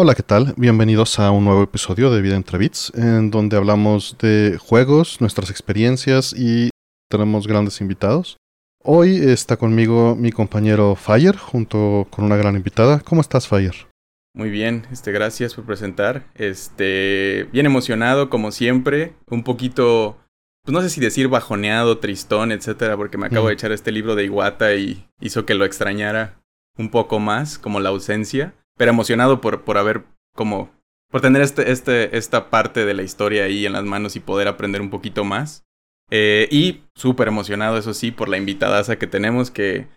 Hola, ¿qué tal? Bienvenidos a un nuevo episodio de Vida entre Bits, en donde hablamos de juegos, nuestras experiencias y tenemos grandes invitados. Hoy está conmigo mi compañero Fire, junto con una gran invitada. ¿Cómo estás, Fire? Muy bien, este, gracias por presentar. Este, bien emocionado, como siempre, un poquito, pues no sé si decir bajoneado, tristón, etcétera, porque me acabo de echar este libro de Iwata y hizo que lo extrañara un poco más, como la ausencia pero emocionado por, por haber como, por tener este, este, esta parte de la historia ahí en las manos y poder aprender un poquito más. Eh, y súper emocionado, eso sí, por la invitadaza que tenemos, que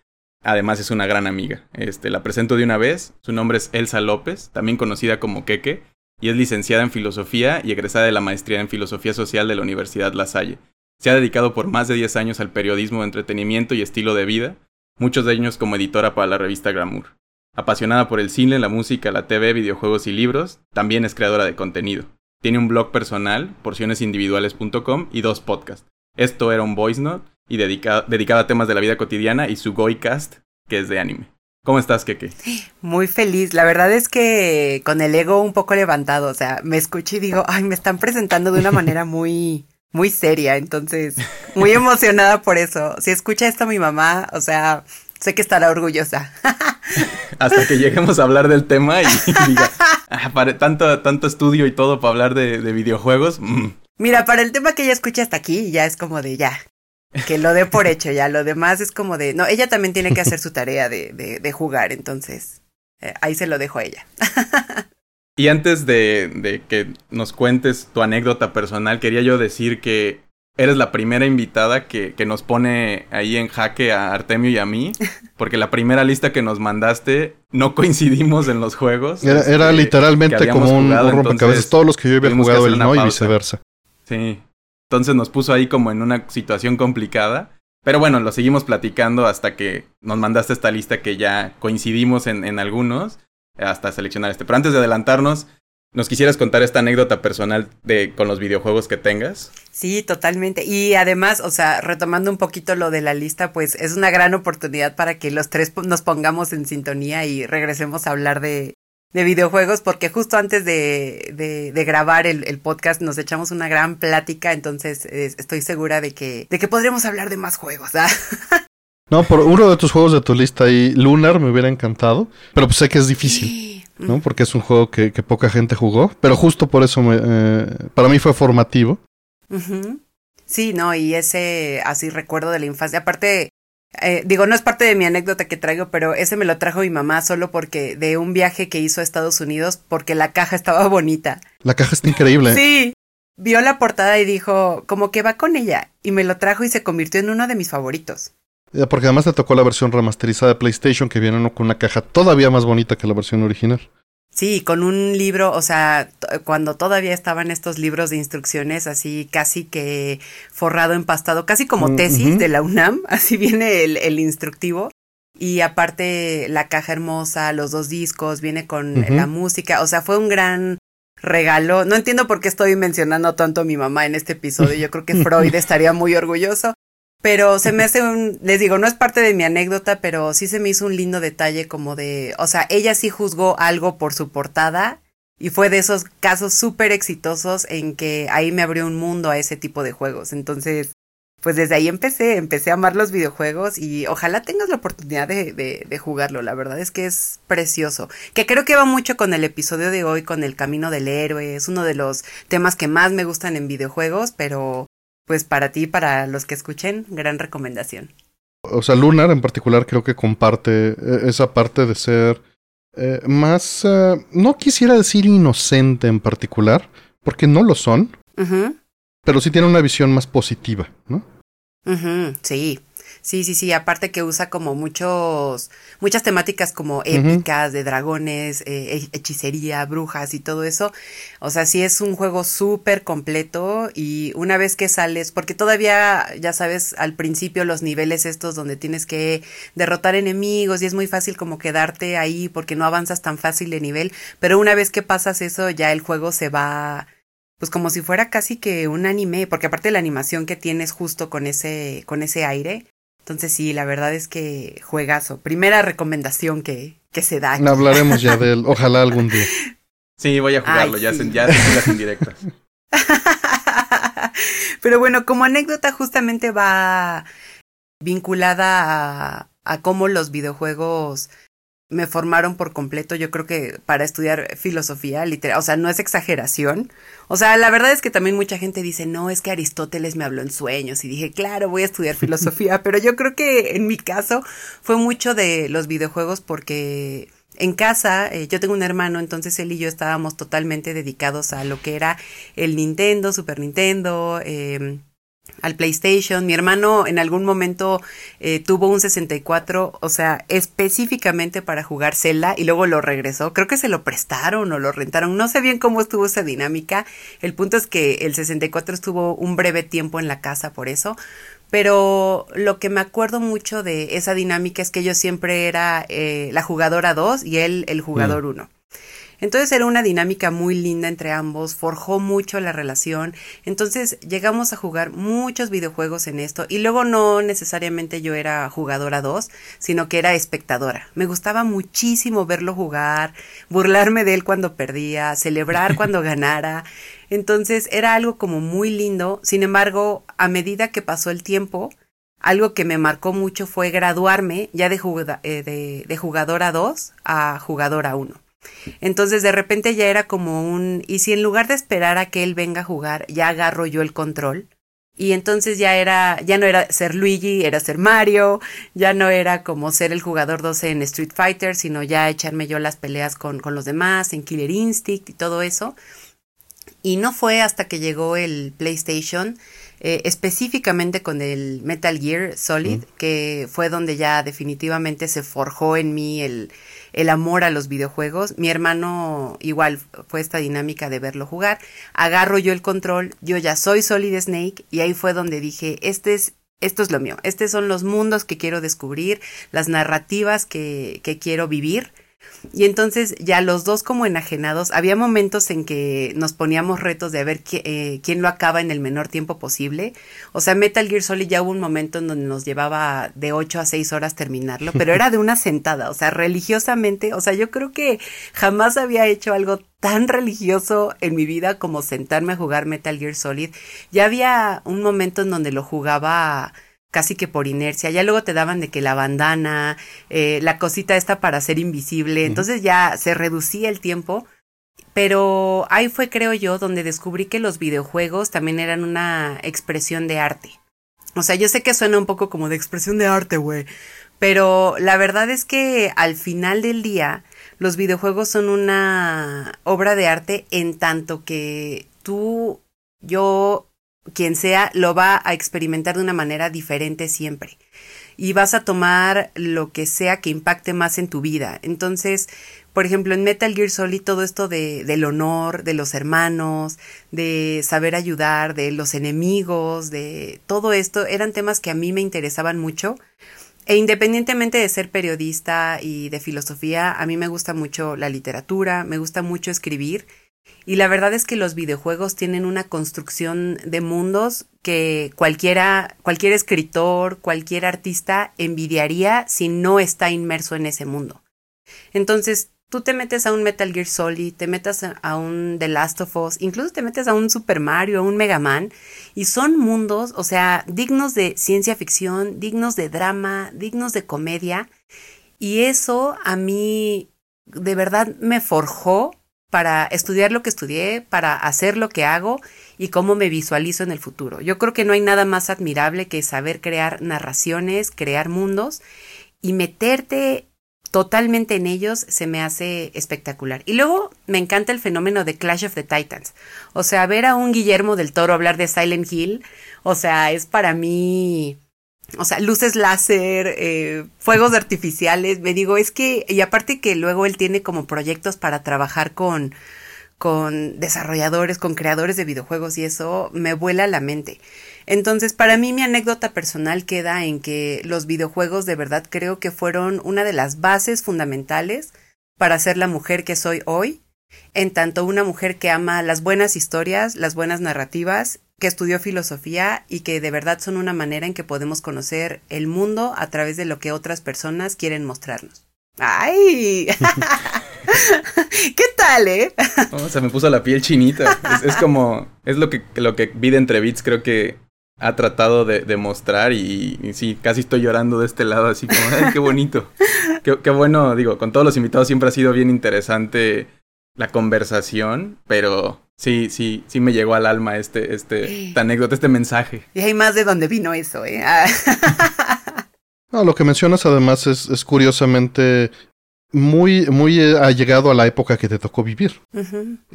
además es una gran amiga. Este, la presento de una vez, su nombre es Elsa López, también conocida como Keke, y es licenciada en Filosofía y egresada de la Maestría en Filosofía Social de la Universidad La Salle. Se ha dedicado por más de 10 años al periodismo entretenimiento y estilo de vida, muchos de ellos como editora para la revista Glamour. Apasionada por el cine, la música, la TV, videojuegos y libros, también es creadora de contenido. Tiene un blog personal, porcionesindividuales.com y dos podcasts. Esto era un voice note y dedicado, a temas de la vida cotidiana y su Goicast, que es de anime. ¿Cómo estás, Keke? Muy feliz. La verdad es que con el ego un poco levantado. O sea, me escucho y digo, ay, me están presentando de una manera muy, muy seria. Entonces, muy emocionada por eso. Si escucha esto mi mamá, o sea, sé que estará orgullosa. Hasta que lleguemos a hablar del tema y, diga, ah, para tanto, tanto estudio y todo para hablar de, videojuegos. Mm". Mira, para el tema que ella escucha hasta aquí, ya es como de ya. Que lo dé por hecho, ya. Lo demás es como de. No, ella también tiene que hacer su tarea de, de, jugar, entonces. Eh, ahí se lo dejo a ella. y antes de, de que nos cuentes tu anécdota personal, quería yo decir que eres la primera invitada que, que, nos pone ahí en jaque a Artemio y a mí, porque la primera lista que nos mandaste no coincidimos en los juegos. Era, este, literalmente como un, rompecabezas, todos los que yo había jugado él no y viceversa. Sí, entonces nos puso ahí como en una situación complicada, pero bueno, lo seguimos platicando hasta que nos mandaste esta lista que ya coincidimos en, algunos, hasta seleccionar este. Pero antes de adelantarnos, ¿Nos quisieras contar esta anécdota personal de con los videojuegos que tengas? Sí, totalmente. Y además, o sea, retomando un poquito lo de la lista, pues es una gran oportunidad para que los tres nos pongamos en sintonía y regresemos a hablar de, de videojuegos, porque justo antes de, de, de grabar el, el, podcast nos echamos una gran plática, entonces estoy segura de que, de que podremos hablar de más juegos. ¿ah? No, por uno de tus juegos de tu lista ahí, Lunar, me hubiera encantado, pero pues sé que es difícil. ¿no? Porque es un juego que, poca gente jugó, pero justo por eso me, eh, para mí fue formativo. Sí, no, y ese así recuerdo de la infancia. Aparte, eh, digo, no es parte de mi anécdota que traigo, pero ese me lo trajo mi mamá solo porque de un viaje que hizo a Estados Unidos porque la caja estaba bonita. La caja está increíble. sí. Vio la portada y dijo, como que va con ella. Y me lo trajo y se convirtió en uno de mis favoritos. Porque además te tocó la versión remasterizada de PlayStation que viene con una caja todavía más bonita que la versión original. Sí, con un libro, o sea, cuando todavía estaban estos libros de instrucciones así casi que forrado, empastado, casi como mm, tesis de la UNAM, así viene el, el, instructivo. Y aparte la caja hermosa, los dos discos, viene con la música, o sea, fue un gran regalo. No entiendo por qué estoy mencionando tanto a mi mamá en este episodio, yo creo que Freud estaría muy orgulloso, pero se me hace un, les digo, no es parte de mi anécdota, pero sí se me hizo un lindo detalle como de, o sea, ella sí juzgó algo por su portada y fue de esos casos súper exitosos en que ahí me abrió un mundo a ese tipo de juegos. Entonces, pues desde ahí empecé, empecé a amar los videojuegos y ojalá tengas la oportunidad de, de, de, jugarlo. La verdad es que es precioso. Que creo que va mucho con el episodio de hoy, con el camino del héroe. Es uno de los temas que más me gustan en videojuegos, pero pues para ti, para los que escuchen, gran recomendación. O sea, Lunar en particular creo que comparte eh, esa parte de ser eh, más, eh, no quisiera decir inocente en particular, porque no lo son, pero sí tiene una visión más positiva, ¿no? sí, Sí, sí, sí, aparte que usa como muchos, muchas temáticas como épicas de dragones, eh, hechicería, brujas y todo eso. O sea, sí es un juego súper completo y una vez que sales, porque todavía, ya sabes, al principio los niveles estos donde tienes que derrotar enemigos y es muy fácil como quedarte ahí porque no avanzas tan fácil de nivel, pero una vez que pasas eso ya el juego se va pues como si fuera casi que un anime, porque aparte la animación que tienes justo con ese, con ese aire. Entonces sí, la verdad es que juegazo. Primera recomendación que, que se da. Hablaremos ya de él, ojalá algún día. Sí, voy a jugarlo, ya, se, ya en directo. Pero bueno, como anécdota justamente va vinculada a, a cómo los videojuegos me formaron por completo, yo creo que para estudiar filosofía, literal, o sea, no es exageración. O sea, la verdad es que también mucha gente dice, no, es que Aristóteles me habló en sueños y dije, claro, voy a estudiar filosofía, pero yo creo que en mi caso fue mucho de los videojuegos porque en casa, eh, yo tengo un hermano, entonces él y yo estábamos totalmente dedicados a lo que era el Nintendo, Super Nintendo, eh, al PlayStation. Mi hermano en algún momento eh, tuvo un 64, o sea, específicamente para jugar Zelda y luego lo regresó. Creo que se lo prestaron o lo rentaron. No sé bien cómo estuvo esa dinámica. El punto es que el 64 estuvo un breve tiempo en la casa por eso. Pero lo que me acuerdo mucho de esa dinámica es que yo siempre era eh, la jugadora 2 y él el jugador 1. Entonces era una dinámica muy linda entre ambos, forjó mucho la relación. Entonces llegamos a jugar muchos videojuegos en esto y luego no necesariamente yo era jugadora 2, sino que era espectadora. Me gustaba muchísimo verlo jugar, burlarme de él cuando perdía, celebrar cuando ganara. Entonces era algo como muy lindo. Sin embargo, a medida que pasó el tiempo, algo que me marcó mucho fue graduarme ya de, eh, de, de jugadora 2 a jugadora 1. Entonces de repente ya era como un, y si en lugar de esperar a que él venga a jugar, ya agarro yo el control. Y entonces ya era, ya no era ser Luigi, era ser Mario, ya no era como ser el jugador 12 en Street Fighter, sino ya echarme yo las peleas con, con los demás, en Killer Instinct y todo eso. Y no fue hasta que llegó el PlayStation, eh, específicamente con el Metal Gear Solid, que fue donde ya definitivamente se forjó en mí el, el amor a los videojuegos. Mi hermano igual fue esta dinámica de verlo jugar. Agarro yo el control, yo ya soy Solid Snake y ahí fue donde dije, este es esto es lo mío, estos son los mundos que quiero descubrir, las narrativas que, que quiero vivir y entonces ya los dos como enajenados, había momentos en que nos poníamos retos de ver eh, quién lo acaba en el menor tiempo posible. O sea, Metal Gear Solid ya hubo un momento en donde nos llevaba de 8 a 6 horas terminarlo, pero era de una sentada, o sea, religiosamente, o sea, yo creo que jamás había hecho algo tan religioso en mi vida como sentarme a jugar Metal Gear Solid. Ya había un momento en donde lo jugaba casi que por inercia. Ya luego te daban de que la bandana, eh, la cosita esta para ser invisible. Entonces ya se reducía el tiempo. Pero ahí fue, creo yo, donde descubrí que los videojuegos también eran una expresión de arte. O sea, yo sé que suena un poco como de expresión de arte, güey. Pero la verdad es que al final del día, los videojuegos son una obra de arte en tanto que tú, yo quien sea, lo va a experimentar de una manera diferente siempre. Y vas a tomar lo que sea que impacte más en tu vida. Entonces, por ejemplo, en Metal Gear Solid todo esto de, del honor, de los hermanos, de saber ayudar, de los enemigos, de todo esto, eran temas que a mí me interesaban mucho. E independientemente de ser periodista y de filosofía, a mí me gusta mucho la literatura, me gusta mucho escribir y la verdad es que los videojuegos tienen una construcción de mundos que cualquiera, cualquier escritor, cualquier artista envidiaría si no está inmerso en ese mundo. Entonces, tú te metes a un Metal Gear Solid, te metes a un The Last of Us, incluso te metes a un Super Mario, a un Mega Man, y son mundos, o sea, dignos de ciencia ficción, dignos de drama, dignos de comedia, y eso a mí de verdad me forjó para estudiar lo que estudié, para hacer lo que hago y cómo me visualizo en el futuro. Yo creo que no hay nada más admirable que saber crear narraciones, crear mundos y meterte totalmente en ellos se me hace espectacular. Y luego me encanta el fenómeno de Clash of the Titans. O sea, ver a un Guillermo del Toro hablar de Silent Hill, o sea, es para mí o sea, luces láser, eh, fuegos artificiales, me digo, es que, y aparte que luego él tiene como proyectos para trabajar con, con desarrolladores, con creadores de videojuegos y eso me vuela la mente. Entonces, para mí mi anécdota personal queda en que los videojuegos de verdad creo que fueron una de las bases fundamentales para ser la mujer que soy hoy en tanto una mujer que ama las buenas historias, las buenas narrativas, que estudió filosofía y que de verdad son una manera en que podemos conocer el mundo a través de lo que otras personas quieren mostrarnos. ¡Ay! ¿Qué tal, eh? se me puso la piel chinita. Es, como, es lo que, lo que Vida entre Beats creo que ha tratado de, mostrar y, sí, casi estoy llorando de este lado, así como, ¡ay, qué bonito! qué, qué bueno, digo, con todos los invitados siempre ha sido bien interesante la conversación, pero sí, sí, sí me llegó al alma este, este, esta anécdota, este mensaje. Y hay más de dónde vino eso, ¿eh? no, lo que mencionas además es, es curiosamente muy, muy eh, allegado a la época que te tocó vivir.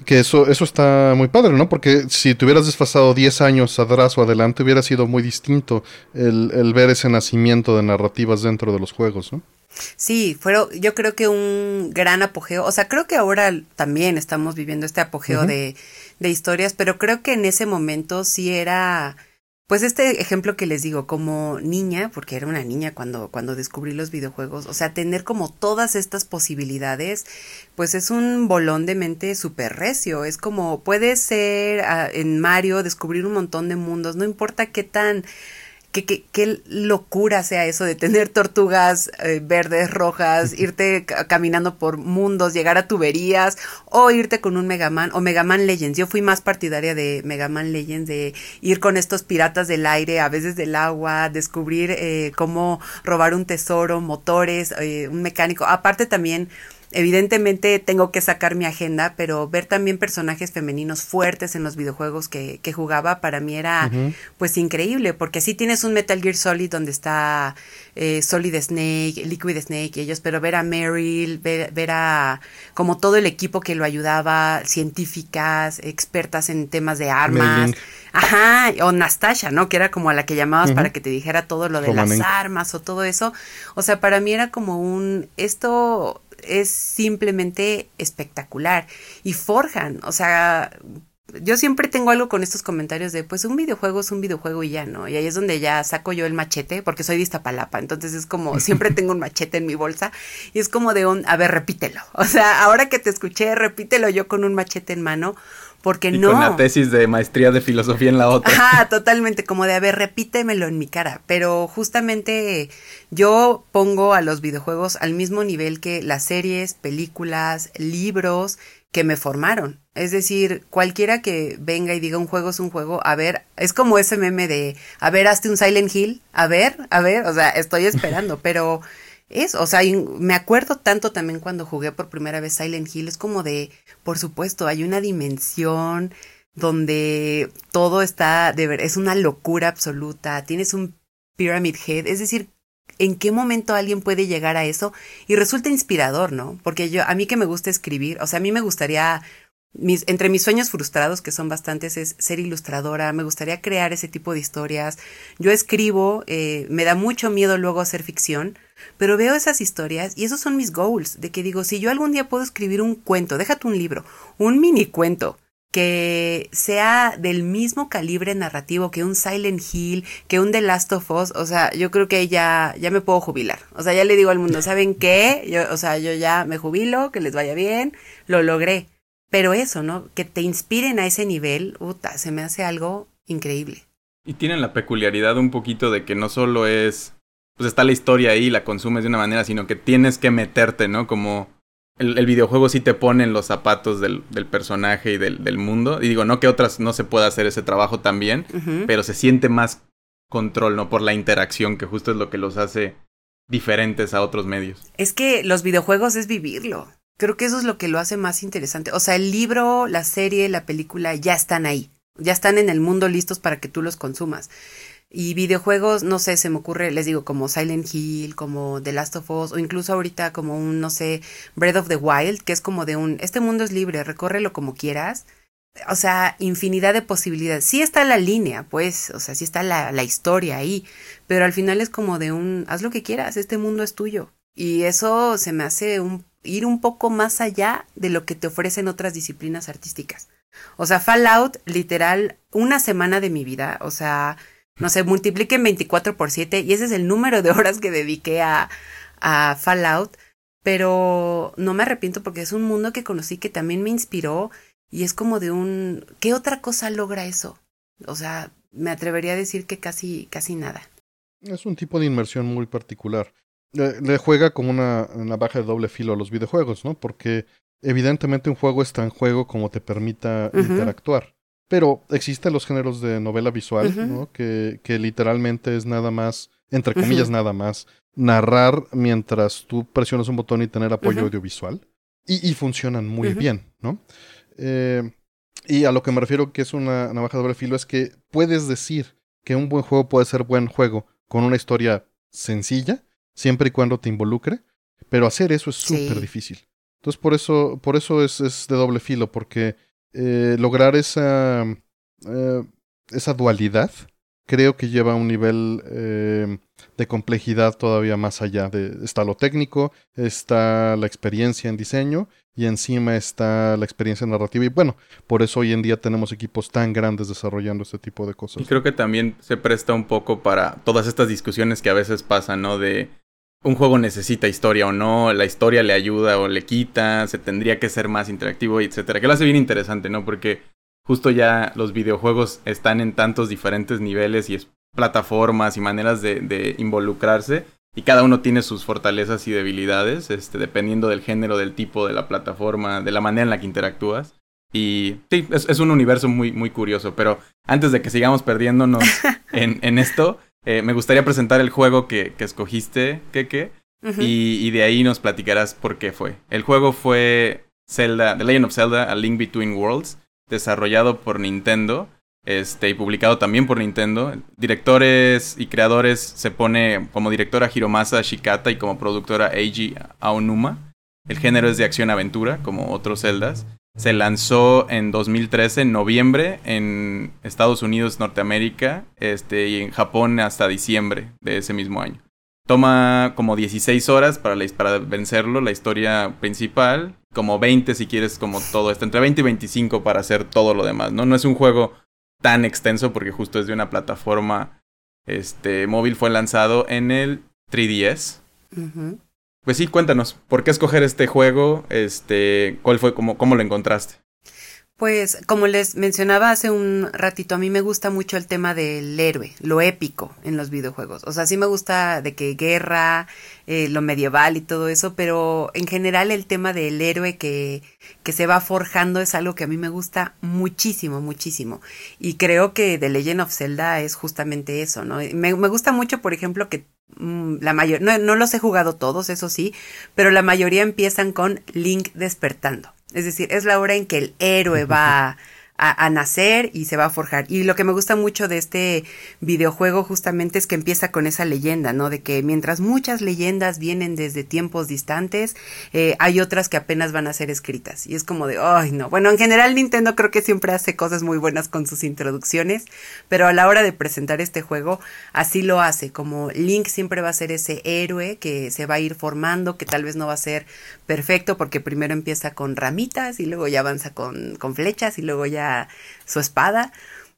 Que eso, eso está muy padre, ¿no? Porque si te hubieras desfasado 10 años atrás o adelante, hubiera sido muy distinto el, el ver ese nacimiento de narrativas dentro de los juegos, ¿no? Sí, fueron, yo creo que un gran apogeo. O sea, creo que ahora también estamos viviendo este apogeo de, de historias, pero creo que en ese momento sí era, pues este ejemplo que les digo, como niña, porque era una niña cuando, cuando descubrí los videojuegos, o sea, tener como todas estas posibilidades, pues es un bolón de mente súper recio. Es como, puede ser ah, en Mario descubrir un montón de mundos, no importa qué tan qué, locura sea eso de tener tortugas eh, verdes, rojas, irte caminando por mundos, llegar a tuberías o irte con un Megaman o Megaman Legends. Yo fui más partidaria de Megaman Legends, de ir con estos piratas del aire, a veces del agua, descubrir eh, cómo robar un tesoro, motores, eh, un mecánico. Aparte también evidentemente tengo que sacar mi agenda, pero ver también personajes femeninos fuertes en los videojuegos que, que jugaba para mí era pues increíble, porque sí tienes un Metal Gear Solid donde está eh, Solid Snake, Liquid Snake y ellos, pero ver a Meryl, ver, a como todo el equipo que lo ayudaba, científicas, expertas en temas de armas. Ajá, o Nastasha, ¿no? Que era como a la que llamabas para que te dijera todo lo de las armas o todo eso. O sea, para mí era como un, esto es simplemente espectacular y forjan, o sea, yo siempre tengo algo con estos comentarios de, pues un videojuego es un videojuego y ya, ¿no? Y ahí es donde ya saco yo el machete, porque soy de Iztapalapa, entonces es como, siempre tengo un machete en mi bolsa y es como de un, a ver, repítelo. O sea, ahora que te escuché, repítelo yo con un machete en mano, porque y no. Con la tesis de maestría de filosofía en la otra. Ajá, totalmente, como de, a ver, repítemelo en mi cara. Pero justamente yo pongo a los videojuegos al mismo nivel que las series, películas, libros que me formaron. Es decir, cualquiera que venga y diga un juego es un juego, a ver, es como ese meme de, a ver, hazte un Silent Hill, a ver, a ver, o sea, estoy esperando, pero es, o sea, me acuerdo tanto también cuando jugué por primera vez Silent Hill, es como de, por supuesto, hay una dimensión donde todo está, de ver, es una locura absoluta, tienes un Pyramid Head, es decir, ¿en qué momento alguien puede llegar a eso? Y resulta inspirador, ¿no? Porque yo, a mí que me gusta escribir, o sea, a mí me gustaría entre mis sueños frustrados, que son bastantes, es ser ilustradora, me gustaría crear ese tipo de historias. Yo escribo, eh, me da mucho miedo luego hacer ficción, pero veo esas historias y esos son mis goals, de que digo, si yo algún día puedo escribir un cuento, déjate un libro, un mini cuento, que sea del mismo calibre narrativo que un Silent Hill, que un The Last of Us, o sea, yo creo que ya, ya me puedo jubilar. O sea, ya le digo al mundo, ¿saben qué? Yo, o sea, yo ya me jubilo, que les vaya bien, lo logré. Pero eso, ¿no? Que te inspiren a ese nivel, puta, se me hace algo increíble. Y tienen la peculiaridad un poquito de que no solo es, pues está la historia ahí, la consumes de una manera, sino que tienes que meterte, ¿no? Como el, videojuego sí te pone en los zapatos del, del personaje y del, del, mundo. Y digo, no que otras no se pueda hacer ese trabajo también, pero se siente más control, ¿no? Por la interacción, que justo es lo que los hace diferentes a otros medios. Es que los videojuegos es vivirlo. Creo que eso es lo que lo hace más interesante. O sea, el libro, la serie, la película ya están ahí. Ya están en el mundo listos para que tú los consumas. Y videojuegos, no sé, se me ocurre, les digo, como Silent Hill, como The Last of Us, o incluso ahorita como un, no sé, Breath of the Wild, que es como de un, este mundo es libre, recórrelo como quieras. O sea, infinidad de posibilidades. Sí está la línea, pues, o sea, sí está la, la historia ahí, pero al final es como de un, haz lo que quieras, este mundo es tuyo. Y eso se me hace un ir un poco más allá de lo que te ofrecen otras disciplinas artísticas. O sea, Fallout, literal, una semana de mi vida, o sea, no sé, multipliquen 24 por 7 y ese es el número de horas que dediqué a, a Fallout. pero no me arrepiento porque es un mundo que conocí que también me inspiró y es como de un ¿qué otra cosa logra eso? O sea, me atrevería a decir que casi casi nada. Es un tipo de inmersión muy particular. Le, juega como una navaja de doble filo a los videojuegos, ¿no? Porque evidentemente un juego es tan juego como te permita interactuar. Pero existen los géneros de novela visual, ¿no? Que, que literalmente es nada más, entre comillas, nada más, narrar mientras tú presionas un botón y tener apoyo audiovisual. Y, y, funcionan muy bien, ¿no? Eh, y a lo que me refiero que es una navaja de doble filo es que puedes decir que un buen juego puede ser buen juego con una historia sencilla, siempre y cuando te involucre, pero hacer eso es súper difícil. Entonces por eso, por eso es, es de doble filo, porque eh, lograr esa, eh, esa dualidad creo que lleva a un nivel eh, de complejidad todavía más allá. De, está lo técnico, está la experiencia en diseño y encima está la experiencia narrativa. Y bueno, por eso hoy en día tenemos equipos tan grandes desarrollando este tipo de cosas. Y creo que también se presta un poco para todas estas discusiones que a veces pasan, ¿no? De un juego necesita historia o no, la historia le ayuda o le quita, se tendría que ser más interactivo, etcétera. Que lo hace bien interesante, ¿no? Porque justo ya los videojuegos están en tantos diferentes niveles y es plataformas y maneras de, involucrarse y cada uno tiene sus fortalezas y debilidades, este, dependiendo del género, del tipo de la plataforma, de la manera en la que interactúas. Y sí, es, un universo muy, muy curioso, pero antes de que sigamos perdiéndonos en, en esto, eh, me gustaría presentar el juego que, que escogiste, Keke, y, y de ahí nos platicarás por qué fue. El juego fue Zelda, The Legend of Zelda, A Link Between Worlds desarrollado por Nintendo este, y publicado también por Nintendo. Directores y creadores se pone como directora Hiromasa Shikata y como productora Eiji Aonuma. El género es de acción-aventura, como otros Zeldas. Se lanzó en 2013, en noviembre, en Estados Unidos, Norteamérica, este, y en Japón hasta diciembre de ese mismo año. Toma como 16 horas para, para vencerlo, la historia principal como 20 si quieres como todo esto, entre 20 y 25 para hacer todo lo demás, ¿no? No es un juego tan extenso porque justo es de una plataforma este, móvil, fue lanzado en el 3DS. Pues sí, cuéntanos, ¿por qué escoger este juego? Este, ¿Cuál fue, cómo, cómo lo encontraste? Pues como les mencionaba hace un ratito, a mí me gusta mucho el tema del héroe, lo épico en los videojuegos. O sea, sí me gusta de que guerra, eh, lo medieval y todo eso, pero en general el tema del héroe que, que se va forjando es algo que a mí me gusta muchísimo, muchísimo. Y creo que The Legend of Zelda es justamente eso, ¿no? Me, me gusta mucho, por ejemplo, que mm, la mayor, no, no los he jugado todos, eso sí, pero la mayoría empiezan con Link despertando. Es decir, es la hora en que el héroe va a, nacer y se va a forjar. Y lo que me gusta mucho de este videojuego justamente es que empieza con esa leyenda, ¿no? De que mientras muchas leyendas vienen desde tiempos distantes, eh, hay otras que apenas van a ser escritas. Y es como de, ay, no. Bueno, en general Nintendo creo que siempre hace cosas muy buenas con sus introducciones, pero a la hora de presentar este juego, así lo hace. Como Link siempre va a ser ese héroe que se va a ir formando, que tal vez no va a ser perfecto porque primero empieza con ramitas y luego ya avanza con, con flechas y luego ya su espada,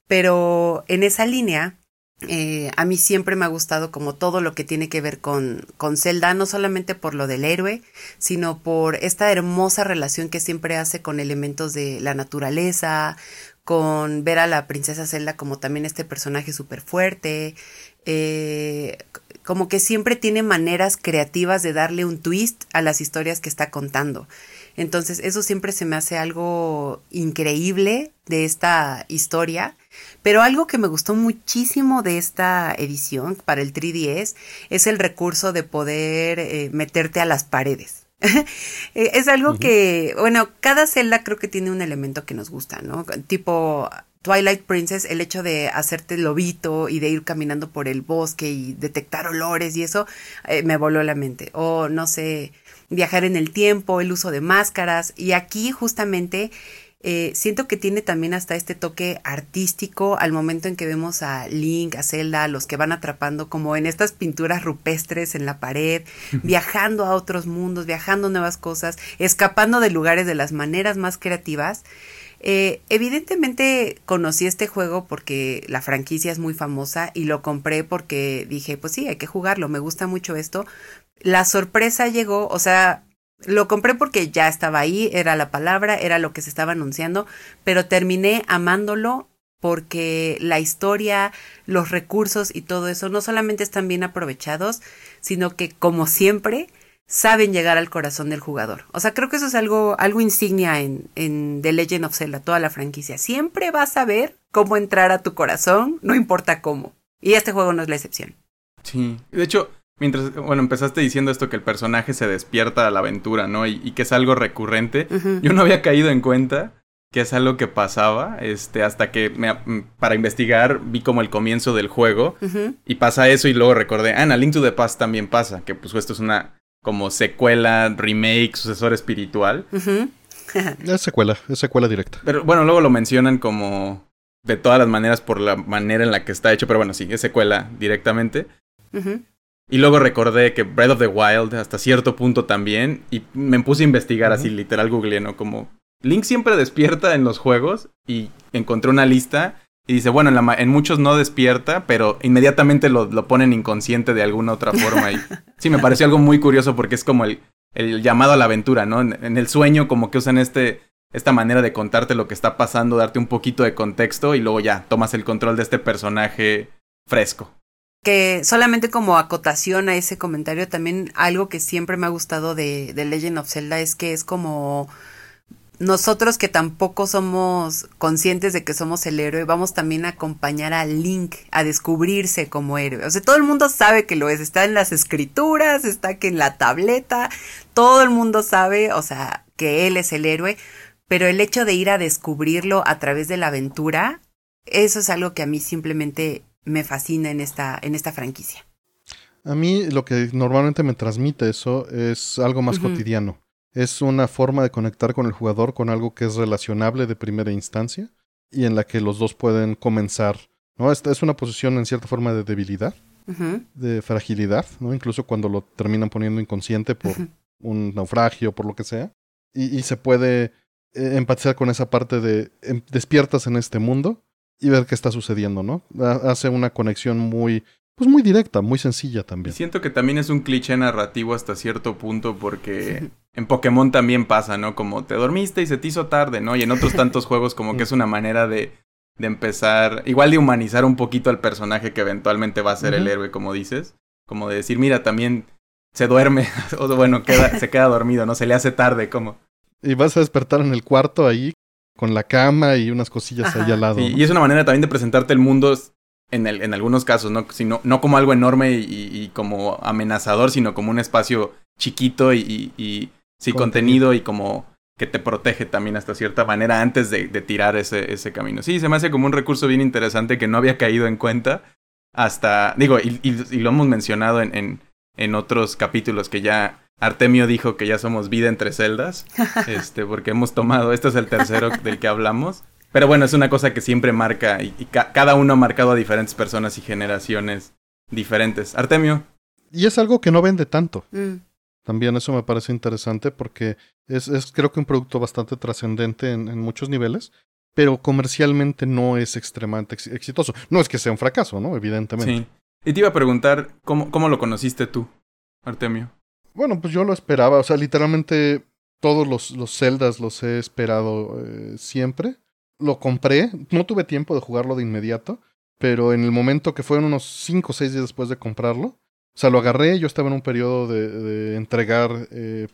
pero en esa línea eh, a mí siempre me ha gustado como todo lo que tiene que ver con, con Zelda, no solamente por lo del héroe, sino por esta hermosa relación que siempre hace con elementos de la naturaleza, con ver a la princesa Zelda como también este personaje súper fuerte, eh, como que siempre tiene maneras creativas de darle un twist a las historias que está contando. Entonces, eso siempre se me hace algo increíble de esta historia. Pero algo que me gustó muchísimo de esta edición para el 3DS es el recurso de poder eh, meterte a las paredes. Eh, es algo que, bueno, cada celda creo que tiene un elemento que nos gusta, ¿no? Tipo Twilight Princess, el hecho de hacerte lobito y de ir caminando por el bosque y detectar olores y eso, eh, me voló la mente. O no sé, viajar en el tiempo, el uso de máscaras. Y aquí justamente eh, siento que tiene también hasta este toque artístico al momento en que vemos a Link, a Zelda, los que van atrapando como en estas pinturas rupestres en la pared, viajando a otros mundos, viajando a nuevas cosas, escapando de lugares de las maneras más creativas. Eh, evidentemente conocí este juego porque la franquicia es muy famosa y lo compré porque dije, pues sí, hay que jugarlo, me gusta mucho esto, la sorpresa llegó, o sea, Lo compré porque ya estaba ahí, era la palabra, era lo que se estaba anunciando, pero terminé amándolo porque la historia, los recursos y todo eso no solamente están bien aprovechados, sino que como siempre saben llegar al corazón del jugador. O sea, creo que eso es algo, algo insignia en, en The Legend of Zelda, toda la franquicia. Siempre vas a ver cómo entrar a tu corazón, no importa cómo. Y este juego no es la excepción. Sí, de hecho, mientras, bueno, empezaste diciendo esto que el personaje se despierta a la aventura, ¿no? Y, que es algo recurrente. Yo no había caído en cuenta que es algo que pasaba, este, hasta que me, para investigar vi como el comienzo del juego y pasa eso y luego recordé, ah, en A Link to the Past también pasa, que pues esto es una como secuela, remake, sucesor espiritual. es secuela, es secuela directa. Pero bueno, luego lo mencionan como de todas las maneras por la manera en la que está hecho, pero bueno, sí, es secuela directamente. Y luego recordé que Breath of the Wild hasta cierto punto también, y me puse a investigar así, literal googleé, ¿no? Como Link siempre despierta en los juegos y encontré una lista y dice, bueno, en, en muchos no despierta, pero inmediatamente lo, lo, ponen inconsciente de alguna otra forma. Y sí, me pareció algo muy curioso porque es como el, el llamado a la aventura, ¿no? En, el sueño como que usan este, esta manera de contarte lo que está pasando, darte un poquito de contexto y luego ya tomas el control de este personaje fresco. Que solamente como acotación a ese comentario, también algo que siempre me ha gustado de, de Legend of Zelda es que es como nosotros que tampoco somos conscientes de que somos el héroe, vamos también a acompañar a Link a descubrirse como héroe. O sea, todo el mundo sabe que lo es, está en las escrituras, está que en la tableta, todo el mundo sabe, o sea, que él es el héroe, pero el hecho de ir a descubrirlo a través de la aventura, eso es algo que a mí simplemente me fascina en esta, en esta franquicia. A mí lo que normalmente me transmite eso es algo más cotidiano es una forma de conectar con el jugador con algo que es relacionable de primera instancia y en la que los dos pueden comenzar. ¿no? Esta es una posición en cierta forma de debilidad, de fragilidad, ¿no? incluso cuando lo terminan poniendo inconsciente por un naufragio, por lo que sea. Y, se puede eh, empatizar con esa parte de em, despiertas en este mundo y ver qué está sucediendo, ¿no? Hace una conexión muy pues muy directa, muy sencilla también. Siento que también es un cliché narrativo hasta cierto punto porque en Pokémon también pasa, ¿no? Como te dormiste y se te hizo tarde, ¿no? Y en otros tantos juegos como que es una manera de, de empezar, igual de humanizar un poquito al personaje que eventualmente va a ser el héroe, como dices. Como de decir, mira, también se duerme, o bueno, queda, se queda dormido, ¿no? Se le hace tarde, como. Y vas a despertar en el cuarto ahí con la cama y unas cosillas ahí al lado. Y es una manera también de presentarte el mundo en, el, en algunos casos, ¿no? Sino, no como algo enorme y, como amenazador, sino como un espacio chiquito y, y sí, contenido. y como que te protege también hasta cierta manera antes de, de, tirar ese, ese camino. Sí, se me hace como un recurso bien interesante que no había caído en cuenta hasta, digo, y, y lo hemos mencionado en, en, en, otros capítulos que ya Artemio dijo que ya somos vida entre celdas, este, porque hemos tomado, este es el tercero del que hablamos. Pero bueno, es una cosa que siempre marca y, cada uno ha marcado a diferentes personas y generaciones diferentes. Artemio. Y es algo que no vende tanto. Mm. También eso me parece interesante porque es, es creo que un producto bastante trascendente en, en, muchos niveles, pero comercialmente no es extremadamente exitoso. No es que sea un fracaso, ¿no? Evidentemente. Sí. Y te iba a preguntar, ¿cómo, cómo lo conociste tú, Artemio? Bueno, pues yo lo esperaba, o sea, literalmente todos los, los Zeldas los he esperado eh, siempre lo compré, no tuve tiempo de jugarlo de inmediato, pero en el momento que fueron unos 5 o 6 días después de comprarlo, o sea, lo agarré, yo estaba en un periodo de, de entregar eh,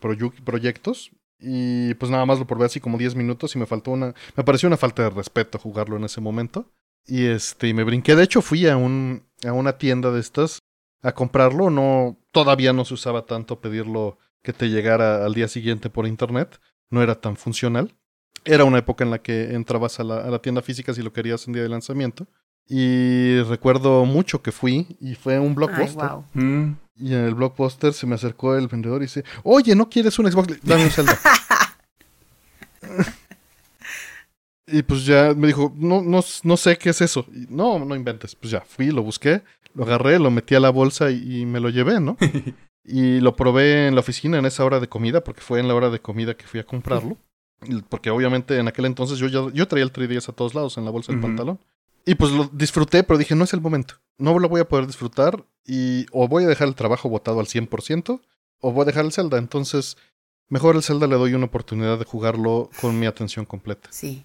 proyectos y pues nada más lo probé así como 10 minutos y me faltó una, me pareció una falta de respeto jugarlo en ese momento. Y este, y me brinqué, de hecho fui a un, a una tienda de estas a comprarlo, no, todavía no se usaba tanto pedirlo que te llegara al día siguiente por internet, no era tan funcional. Era una época en la que entrabas a la, tienda física si lo querías en día de lanzamiento. Y recuerdo mucho que fui y fue un blockbuster. Mm. Y en el blockbuster se me acercó el vendedor y dice, oye, ¿no quieres un Xbox? Dame un Zelda. y pues ya me dijo, no, no, no sé qué es eso. Y, no, no inventes. Pues ya fui, lo busqué, lo agarré, lo metí a la bolsa y, y me lo llevé, ¿no? y lo probé en la oficina en esa hora de comida, porque fue en la hora de comida que fui a comprarlo. Porque obviamente en aquel entonces yo, ya, yo traía el 3DS a todos lados en la bolsa del pantalón. Y pues lo disfruté, pero dije, no es el momento. No lo voy a poder disfrutar y o voy a dejar el trabajo botado al 100% o voy a dejar el Zelda. Entonces mejor el Zelda le doy una oportunidad de jugarlo con mi atención completa. Sí.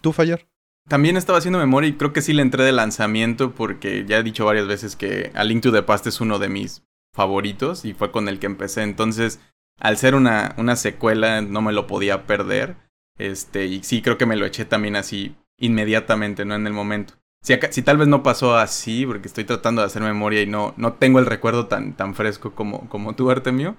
¿Tú, Fallar? También estaba haciendo memoria y creo que sí le entré de lanzamiento porque ya he dicho varias veces que A Link to the Past es uno de mis favoritos y fue con el que empecé. Entonces, al ser una, una secuela, no me lo podía perder. Este, y sí, creo que me lo eché también así inmediatamente, ¿no? En el momento. Si, si tal vez no pasó así, porque estoy tratando de hacer memoria y no, no tengo el recuerdo tan, tan fresco como, como tú, Artemio,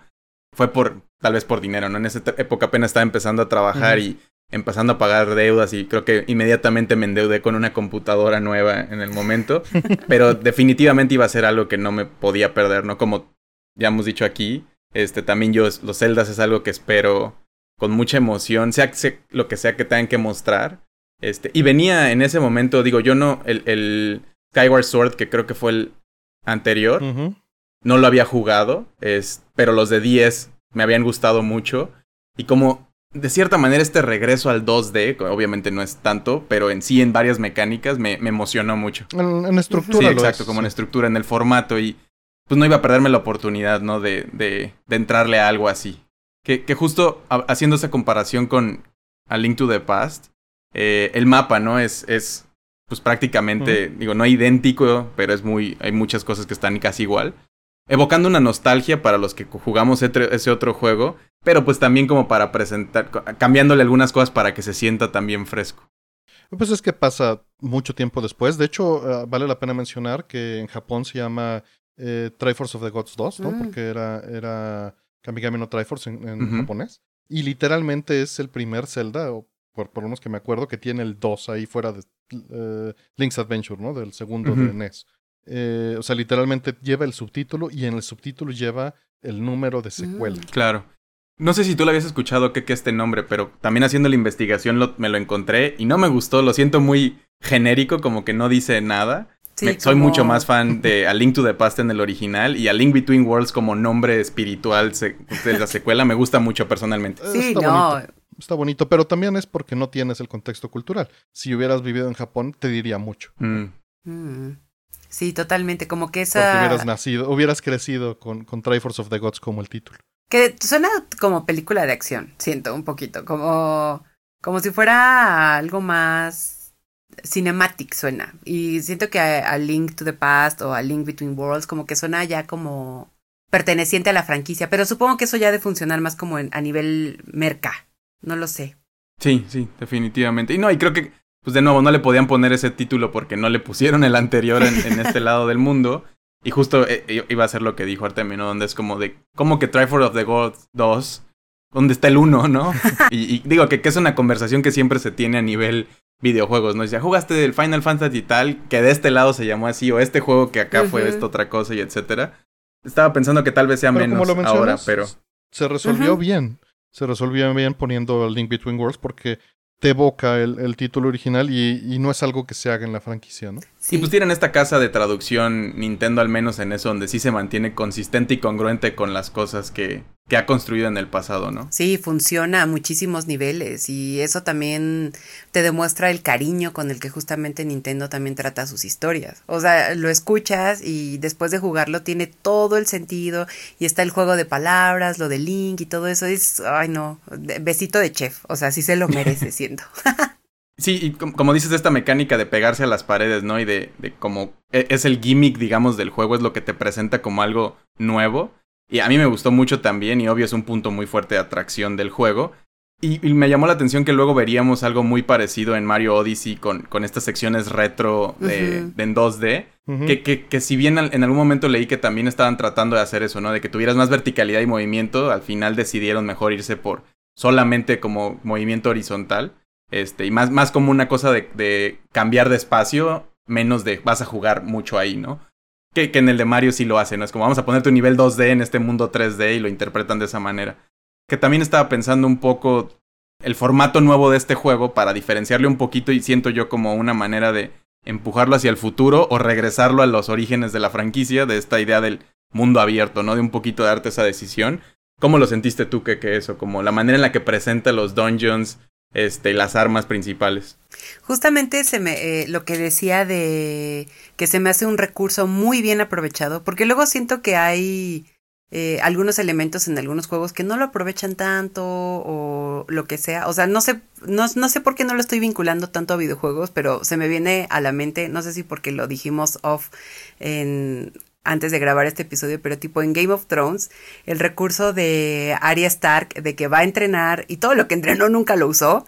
fue por, tal vez por dinero, ¿no? En esa época apenas estaba empezando a trabajar y empezando a pagar deudas y creo que inmediatamente me endeudé con una computadora nueva en el momento, pero definitivamente iba a ser algo que no me podía perder, ¿no? Como ya hemos dicho aquí, este también yo los celdas es algo que espero con mucha emoción, sea, lo que sea que tengan que mostrar. Este, y venía en ese momento, digo, yo no el, el Skyward Sword que creo que fue el anterior, no lo había jugado, es, pero los de 10 me habían gustado mucho y como de cierta manera este regreso al 2D, obviamente no es tanto, pero en sí en varias mecánicas me, me emocionó mucho. En, estructura. Sí, exacto, como en estructura, en el formato y pues no iba a perderme la oportunidad, ¿no? De, de, de entrarle a algo así. Que, que justo haciendo esa comparación con A Link to the Past, eh, el mapa, ¿no? Es, es pues prácticamente, digo, no idéntico, pero es muy, hay muchas cosas que están casi igual evocando una nostalgia para los que jugamos ese otro juego, pero pues también como para presentar, cambiándole algunas cosas para que se sienta también fresco. Pues es que pasa mucho tiempo después. De hecho, ah, vale la pena mencionar que en Japón se llama eh, Triforce of the Gods 2, ¿no? Mm. Porque era, era Kamigami no Triforce en, japonés. Y literalmente es el primer Zelda, o por, por lo menos que me acuerdo, que tiene el 2 ahí fuera de eh, Link's Adventure, ¿no? Del segundo de NES. Eh, o sea, literalmente lleva el subtítulo y en el subtítulo lleva el número de secuela. Mm. Claro. No sé si tú lo habías escuchado que, que este nombre, pero también haciendo la investigación me lo encontré y no me gustó, lo siento muy genérico, como que no dice nada. Soy mucho más fan de A Link to the Past en el original y A Link Between Worlds como nombre espiritual de la secuela me gusta mucho personalmente. Sí, está no. Bonito. Está bonito, pero también es porque no tienes el contexto cultural. Si hubieras vivido en Japón, te diría mucho. Mm. Mm. Sí, totalmente, como que esa... Porque hubieras nacido, hubieras crecido con, con Triforce of the Gods como el título. Que suena como película de acción, siento un poquito, como, como si fuera algo más cinematic suena. Y siento que a, Link to the Past o a Link Between Worlds como que suena ya como perteneciente a la franquicia, pero supongo que eso ya de funcionar más como a nivel merca, no lo sé. Sí, sí, definitivamente. Y no, y creo que pues de nuevo no le podían poner ese título porque no le pusieron el anterior en, este lado del mundo. Y justo eh, iba a ser lo que dijo Artemio, ¿no? Donde es como de, como que Triforce of the Gods 2, donde está el 1, ¿no? y, digo que, que, es una conversación que siempre se tiene a nivel videojuegos, ¿no? ya jugaste el Final Fantasy y tal, que de este lado se llamó así, o este juego que acá fue esto otra cosa y etcétera. Estaba pensando que tal vez sea menos ahora, pero... Se resolvió bien. Se resolvió bien poniendo el Link Between Worlds porque te evoca el, título original y, no es algo que se haga en la franquicia, ¿no? Sí. Y pues tienen esta casa de traducción, Nintendo al menos en eso, donde sí se mantiene consistente y congruente con las cosas que, que ha construido en el pasado, ¿no? Sí, funciona a muchísimos niveles y eso también te demuestra el cariño con el que justamente Nintendo también trata sus historias. O sea, lo escuchas y después de jugarlo tiene todo el sentido y está el juego de palabras, lo de Link y todo eso es, ay no, besito de chef, o sea, sí se lo merece, siento. Sí, y como dices, esta mecánica de pegarse a las paredes, ¿no? Y de, de como e, es el gimmick, digamos, del juego, es lo que te presenta como algo nuevo. Y a mí me gustó mucho también, y obvio es un punto muy fuerte de atracción del juego. Y, me llamó la atención que luego veríamos algo muy parecido en Mario Odyssey con, con estas secciones retro de, en 2D. que, que, que, si bien en algún momento leí que también estaban tratando de hacer eso, ¿no? De que tuvieras más verticalidad y movimiento, al final decidieron mejor irse por solamente como movimiento horizontal. Este, y más, más como una cosa de, de cambiar de espacio, menos de vas a jugar mucho ahí, ¿no? Que, en el de Mario sí lo hacen, ¿no? Es como vamos a poner tu nivel 2D en este mundo 3D y lo interpretan de esa manera. Que también estaba pensando un poco el formato nuevo de este juego para diferenciarle un poquito y siento yo como una manera de empujarlo hacia el futuro o regresarlo a los orígenes de la franquicia, de esta idea del mundo abierto, ¿no? De un poquito darte esa decisión. ¿Cómo lo sentiste tú que, que eso? Como la manera en la que presenta los dungeons, este, las armas principales. Justamente se me, eh, lo que decía de que se me hace un recurso muy bien aprovechado, porque luego siento que hay eh, algunos elementos en algunos juegos que no lo aprovechan tanto o lo que sea. O sea, no sé, no, no, sé por qué no lo estoy vinculando tanto a videojuegos, pero se me viene a la mente, no sé si porque lo dijimos off en, antes de grabar este episodio, pero tipo en Game of Thrones, el recurso de Arya Stark de que va a entrenar y todo lo que entrenó nunca lo usó.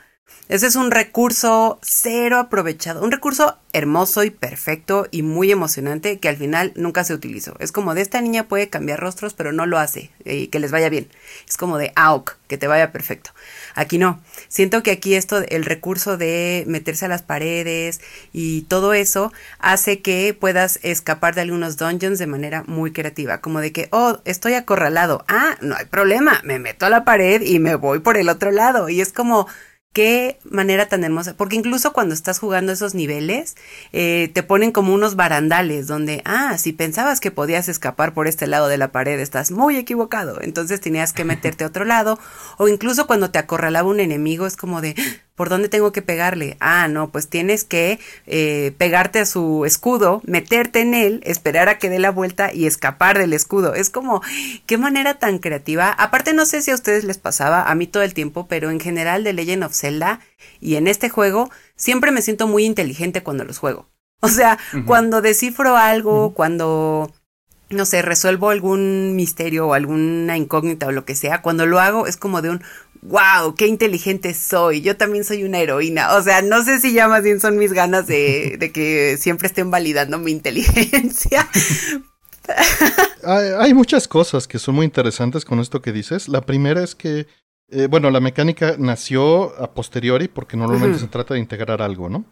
Ese es un recurso cero aprovechado, un recurso hermoso y perfecto y muy emocionante que al final nunca se utilizó. Es como de esta niña puede cambiar rostros, pero no lo hace y que les vaya bien. Es como de AUK, que te vaya perfecto. Aquí no. Siento que aquí esto, el recurso de meterse a las paredes y todo eso hace que puedas escapar de algunos dungeons de manera muy creativa. Como de que, oh, estoy acorralado. Ah, no hay problema. Me meto a la pared y me voy por el otro lado. Y es como, Qué manera tan hermosa, porque incluso cuando estás jugando esos niveles, eh, te ponen como unos barandales donde, ah, si pensabas que podías escapar por este lado de la pared, estás muy equivocado, entonces tenías que meterte a otro lado, o incluso cuando te acorralaba un enemigo, es como de, ¿Por dónde tengo que pegarle? Ah, no, pues tienes que eh, pegarte a su escudo, meterte en él, esperar a que dé la vuelta y escapar del escudo. Es como, qué manera tan creativa. Aparte, no sé si a ustedes les pasaba, a mí todo el tiempo, pero en general de Legend of Zelda y en este juego, siempre me siento muy inteligente cuando los juego. O sea, cuando descifro algo, cuando no sé, resuelvo algún misterio o alguna incógnita o lo que sea, cuando lo hago es como de un, wow, qué inteligente soy, yo también soy una heroína. O sea, no sé si ya más bien son mis ganas de, de que siempre estén validando mi inteligencia. hay, muchas cosas que son muy interesantes con esto que dices. La primera es que, eh, bueno, la mecánica nació a posteriori porque normalmente se trata de integrar algo, ¿no?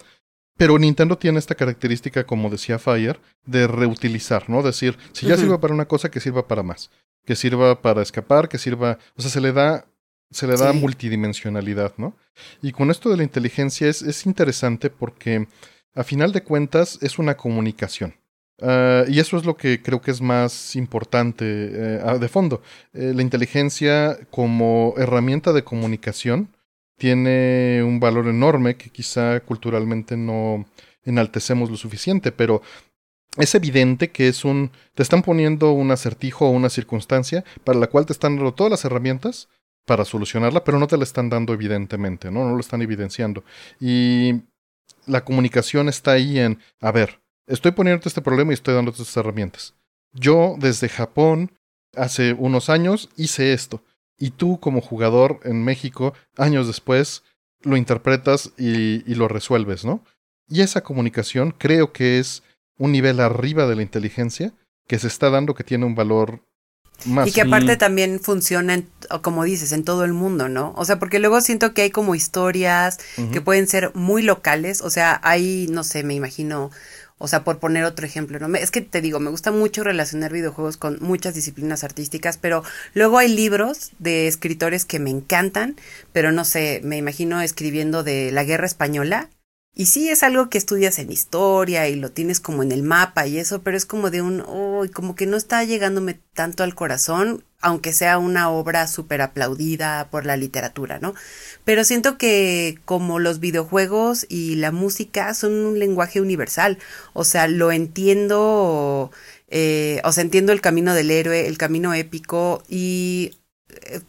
Pero Nintendo tiene esta característica, como decía Fire, de reutilizar, ¿no? Decir, si ya sirve para una cosa, que sirva para más. Que sirva para escapar, que sirva. O sea, se le da se le da multidimensionalidad, ¿no? Y con esto de la inteligencia es, es interesante porque a final de cuentas es una comunicación. Ah, y eso es lo que creo que es más importante eh, de fondo. Eh, la inteligencia como herramienta de comunicación tiene un valor enorme que quizá culturalmente no enaltecemos lo suficiente, pero es evidente que es un te están poniendo un acertijo o una circunstancia para la cual te están dando todas las herramientas para solucionarla, pero no te la están dando evidentemente, ¿no? No lo están evidenciando. Y la comunicación está ahí en, a ver, estoy poniéndote este problema y estoy dándote estas herramientas. Yo desde Japón, hace unos años, hice esto. Y tú como jugador en México, años después, lo interpretas y, y lo resuelves, ¿no? Y esa comunicación creo que es un nivel arriba de la inteligencia que se está dando que tiene un valor y que aparte también funciona, como dices, en todo el mundo, ¿no? O sea, porque luego siento que hay como historias que pueden ser muy locales, o sea, hay, no sé, me imagino, o sea, por poner otro ejemplo, ¿no? Es que te digo, me gusta mucho relacionar videojuegos con muchas disciplinas artísticas, pero luego hay libros de escritores que me encantan, pero no sé, me imagino escribiendo de la guerra española y sí es algo que estudias en historia y lo tienes como en el mapa y eso, pero es como de un, oh, como que no está llegándome tanto al corazón, aunque sea una obra súper aplaudida por la literatura, ¿no? Pero siento que como los videojuegos y la música son un lenguaje universal, o sea, lo entiendo, eh, o sea, entiendo el camino del héroe, el camino épico y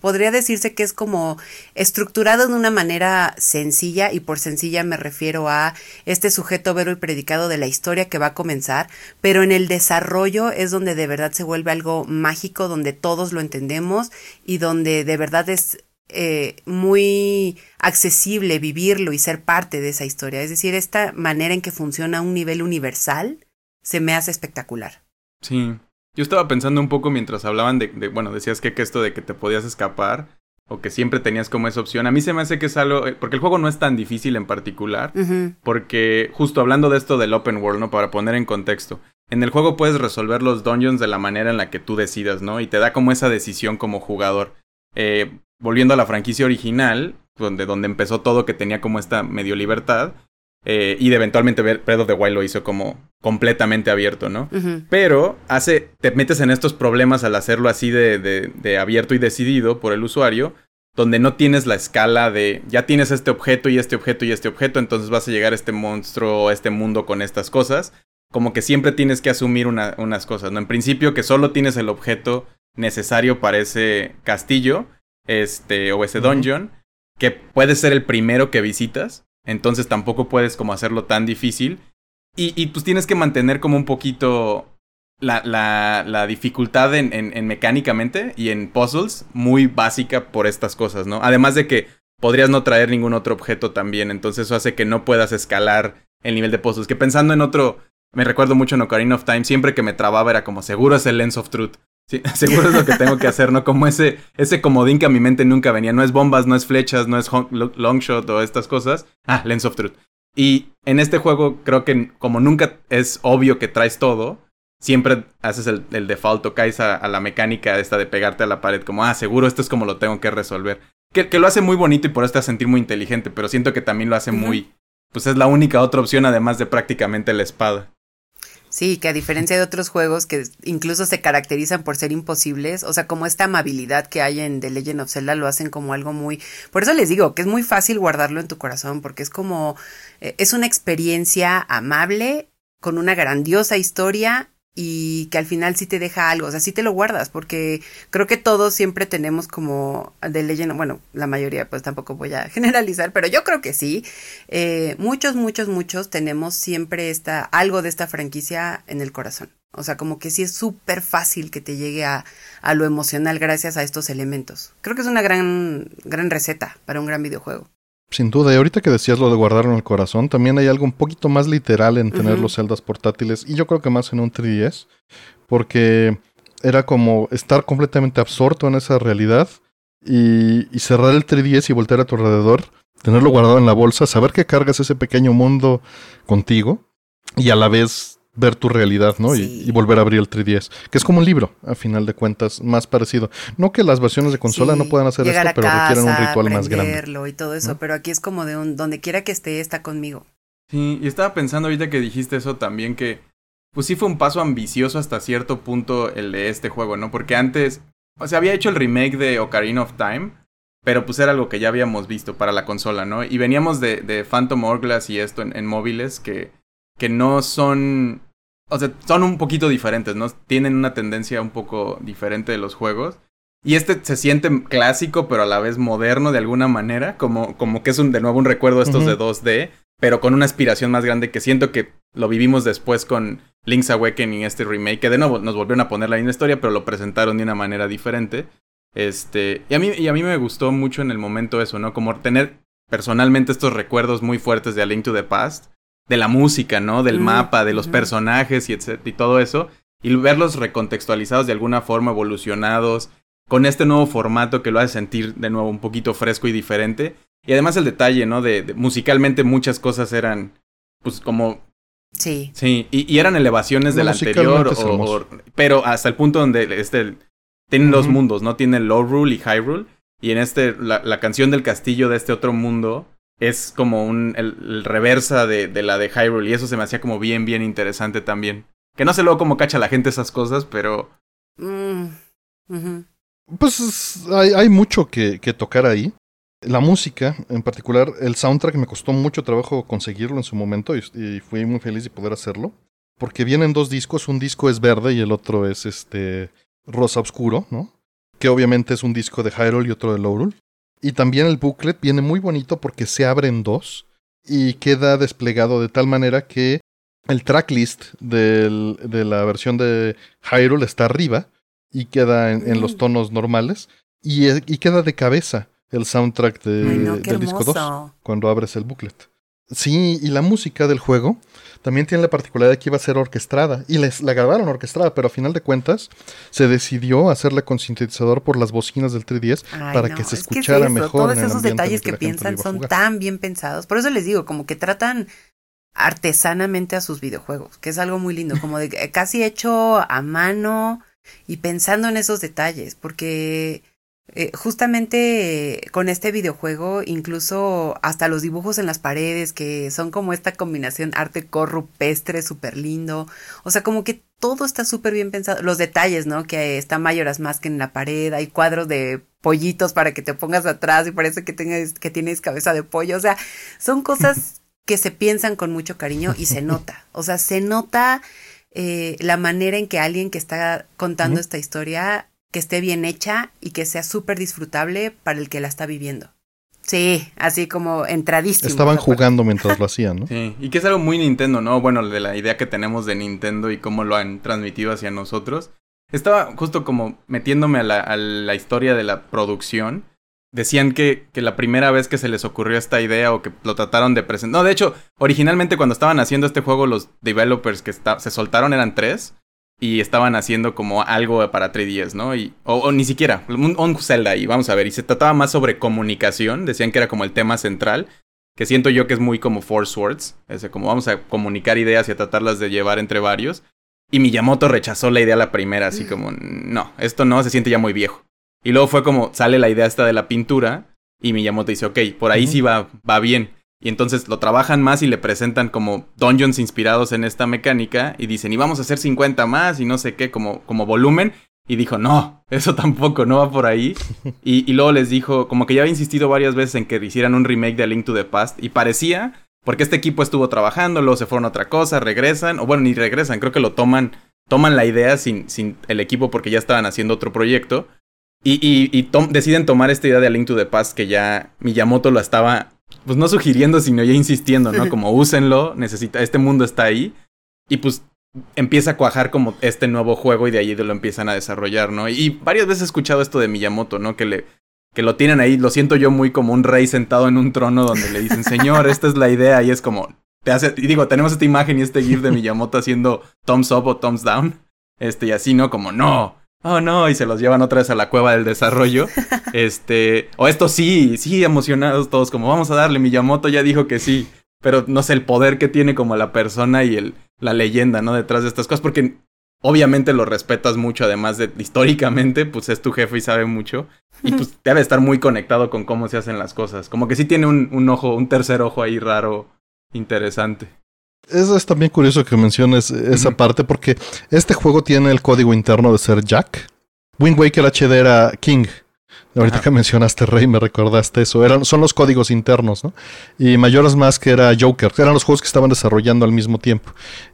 podría decirse que es como estructurado de una manera sencilla y por sencilla me refiero a este sujeto vero y predicado de la historia que va a comenzar, pero en el desarrollo es donde de verdad se vuelve algo mágico, donde todos lo entendemos y donde de verdad es eh, muy accesible vivirlo y ser parte de esa historia. Es decir, esta manera en que funciona a un nivel universal se me hace espectacular. Sí, yo estaba pensando un poco mientras hablaban de, bueno, decías que, que, esto de que te podías escapar o que siempre tenías como esa opción. A mí se me hace que es algo, eh, porque el juego no es tan difícil en particular, porque justo hablando de esto del open world, ¿no? Para poner en contexto, en el juego puedes resolver los dungeons de la manera en la que tú decidas, ¿no? Y te da como esa decisión como jugador. Eh, volviendo a la franquicia original, donde, donde empezó todo, que tenía como esta medio libertad, eh, y eventualmente Breath of the Wild lo hizo como completamente abierto, ¿no? Pero hace, te metes en estos problemas al hacerlo así de, de, abierto y decidido por el usuario, donde no tienes la escala de ya tienes este objeto y este objeto y este objeto, entonces vas a llegar a este monstruo, a este mundo con estas cosas. Como que siempre tienes que asumir unas cosas, ¿no? En principio que solo tienes el objeto necesario para ese castillo, este, o ese dungeon, que puede ser el primero que visitas, entonces tampoco puedes como hacerlo tan difícil. Y, y pues tienes que mantener como un poquito la, la, dificultad en, en, en, mecánicamente y en puzzles muy básica por estas cosas, ¿no? Además de que podrías no traer ningún otro objeto también, entonces eso hace que no puedas escalar el nivel de puzzles. Que pensando en otro, me recuerdo mucho en Ocarina of Time, siempre que me trababa era como, seguro es el Lens of Truth. Sí, seguro es lo que tengo que hacer, ¿no? Como ese, ese comodín que a mi mente nunca venía. No es bombas, no es flechas, no es longshot o estas cosas. Ah, Lens of Truth. Y en este juego creo que como nunca es obvio que traes todo, siempre haces el, el default o caes a, a, la mecánica esta de pegarte a la pared, como, ah, seguro esto es como lo tengo que resolver. Que, que lo hace muy bonito y por eso te hace sentir muy inteligente, pero siento que también lo hace muy... Pues es la única otra opción además de prácticamente la espada. Sí, que a diferencia de otros juegos que incluso se caracterizan por ser imposibles, o sea, como esta amabilidad que hay en The Legend of Zelda lo hacen como algo muy... Por eso les digo que es muy fácil guardarlo en tu corazón, porque es como... es una experiencia amable, con una grandiosa historia y que al final sí te deja algo, o sea, sí te lo guardas, porque creo que todos siempre tenemos como de leyenda, bueno, la mayoría pues tampoco voy a generalizar, pero yo creo que sí, eh, muchos, muchos, muchos tenemos siempre esta, algo de esta franquicia en el corazón. O sea, como que sí es súper fácil que te llegue a, a lo emocional gracias a estos elementos. Creo que es una gran, gran receta para un gran videojuego. Sin duda, y ahorita que decías lo de guardarlo en el corazón, también hay algo un poquito más literal en tener los celdas portátiles, y yo creo que más en un 3DS, porque era como estar completamente absorto en esa realidad y, y, cerrar el 3DS y voltear a tu alrededor, tenerlo guardado en la bolsa, saber que cargas ese pequeño mundo contigo y a la vez ver tu realidad, ¿no? Sí. Y, y, volver a abrir el 3DS, que es como un libro, a final de cuentas, más parecido. No que las versiones de consola sí. no puedan hacer Llegar esto, pero casa, requieren un ritual más grande. y todo eso, ¿no? pero aquí es como de un, donde quiera que esté, está conmigo. Sí, y estaba pensando ahorita que dijiste eso también, que pues sí fue un paso ambicioso hasta cierto punto el de este juego, ¿no? Porque antes, o sea, había hecho el remake de Ocarina of Time, pero pues era algo que ya habíamos visto para la consola, ¿no? Y veníamos de, de Phantom Hourglass y esto en, en móviles que, que no son o sea, son un poquito diferentes, ¿no? Tienen una tendencia un poco diferente de los juegos. Y este se siente clásico, pero a la vez moderno de alguna manera, como, como que es un, de nuevo un recuerdo estos uh -huh. de 2D, pero con una aspiración más grande que siento que lo vivimos después con Link's Awakening, este remake, que de nuevo nos volvieron a poner la misma historia, pero lo presentaron de una manera diferente. Este, y a mí, y a mí me gustó mucho en el momento eso, ¿no? Como tener personalmente estos recuerdos muy fuertes de A Link to the Past de la música, ¿no? Del mm, mapa, de los mm. personajes y, etc y todo eso. Y verlos recontextualizados de alguna forma, evolucionados, con este nuevo formato que lo hace sentir de nuevo un poquito fresco y diferente. Y además el detalle, ¿no? De, de musicalmente muchas cosas eran, pues como... Sí. Sí, y, y eran elevaciones del anterior, o, o, pero hasta el punto donde este, tienen uh -huh. dos mundos, ¿no? Tiene Low Rule y High Rule. Y en este, la, la canción del castillo de este otro mundo es como un el, el reversa de, de, la de Hyrule y eso se me hacía como bien, bien interesante también. Que no sé luego cómo cacha la gente esas cosas, pero... Mm. Uh -huh. Pues hay, hay mucho que, que, tocar ahí. La música, en particular, el soundtrack me costó mucho trabajo conseguirlo en su momento y, y fui muy feliz de poder hacerlo. Porque vienen dos discos, un disco es verde y el otro es este rosa oscuro, ¿no? Que obviamente es un disco de Hyrule y otro de Lowrul. Y también el booklet viene muy bonito porque se abre en dos y queda desplegado de tal manera que el tracklist del, de la versión de Hyrule está arriba y queda en, en los mm. tonos normales y, y, queda de cabeza el soundtrack de, Ay, no, del disco 2 cuando abres el booklet. Sí, y la música del juego también tiene la particularidad de que iba a ser orquestada. Y les, la grabaron orquestada, pero a final de cuentas se decidió hacerla con sintetizador por las bocinas del 3DS Ay, para no, que se es escuchara que es mejor. Todos esos detalles que, que piensan son tan bien pensados. Por eso les digo, como que tratan artesanamente a sus videojuegos, que es algo muy lindo, como de casi hecho a mano y pensando en esos detalles, porque eh, justamente eh, con este videojuego, incluso hasta los dibujos en las paredes, que son como esta combinación arte corrupestre, súper lindo. O sea, como que todo está súper bien pensado. Los detalles, ¿no? Que está Mayoras más que en la pared, hay cuadros de pollitos para que te pongas atrás y parece que, tengas, que tienes cabeza de pollo. O sea, son cosas que se piensan con mucho cariño y se nota. O sea, se nota eh, la manera en que alguien que está contando esta historia que esté bien hecha y que sea súper disfrutable para el que la está viviendo. Sí, así como entradísimo. Estaban jugando mientras lo hacían, ¿no? Sí, y que es algo muy Nintendo, ¿no? Bueno, de la idea que tenemos de Nintendo y cómo lo han transmitido hacia nosotros. Estaba justo como metiéndome a la, a la historia de la producción. Decían que, que, la primera vez que se les ocurrió esta idea o que lo trataron de presentar. No, de hecho, originalmente cuando estaban haciendo este juego, los developers que se soltaron eran tres y estaban haciendo como algo para 3DS, ¿no? Y, o, ni siquiera, un, un, Zelda ahí, vamos a ver, y se trataba más sobre comunicación, decían que era como el tema central, que siento yo que es muy como Four Swords, ese, como vamos a comunicar ideas y a tratarlas de llevar entre varios, y Miyamoto rechazó la idea la primera, así como, no, esto no, se siente ya muy viejo. Y luego fue como, sale la idea esta de la pintura, y Miyamoto dice, ok, por ahí uh -huh. sí va, va bien. Y entonces lo trabajan más y le presentan como dungeons inspirados en esta mecánica y dicen, y vamos a hacer 50 más y no sé qué, como, como volumen. Y dijo, no, eso tampoco, no va por ahí. Y, y, luego les dijo, como que ya había insistido varias veces en que hicieran un remake de A Link to the Past. Y parecía, porque este equipo estuvo trabajando, luego se fueron a otra cosa, regresan, o bueno, ni regresan, creo que lo toman, toman la idea sin, sin el equipo porque ya estaban haciendo otro proyecto. Y, y, y tom deciden tomar esta idea de A Link to the Past que ya Miyamoto lo estaba pues no sugiriendo, sino ya insistiendo, ¿no? Como úsenlo, necesita, este mundo está ahí. Y pues empieza a cuajar como este nuevo juego y de allí lo empiezan a desarrollar, ¿no? Y varias veces he escuchado esto de Miyamoto, ¿no? Que le que lo tienen ahí, lo siento yo muy como un rey sentado en un trono donde le dicen, "Señor, esta es la idea." Y es como te hace y digo, tenemos esta imagen y este gif de Miyamoto haciendo thumbs up o thumbs down. Este y así, ¿no? Como, "No, oh no, y se los llevan otra vez a la cueva del desarrollo. este, o esto sí, sí, emocionados todos, como vamos a darle, Miyamoto ya dijo que sí, pero no sé, el poder que tiene como la persona y el, la leyenda, ¿no? Detrás de estas cosas, porque obviamente lo respetas mucho, además de históricamente, pues es tu jefe y sabe mucho, y pues debe estar muy conectado con cómo se hacen las cosas, como que sí tiene un, un ojo, un tercer ojo ahí raro, interesante. Es también curioso que menciones esa uh -huh. parte porque este juego tiene el código interno de ser Jack. Wind Waker HD era King. Ahorita Ajá. que mencionaste Rey me recordaste eso. Eran, son los códigos internos, ¿no? Y Mayoras Mask era Joker. Eran los juegos que estaban desarrollando al mismo tiempo.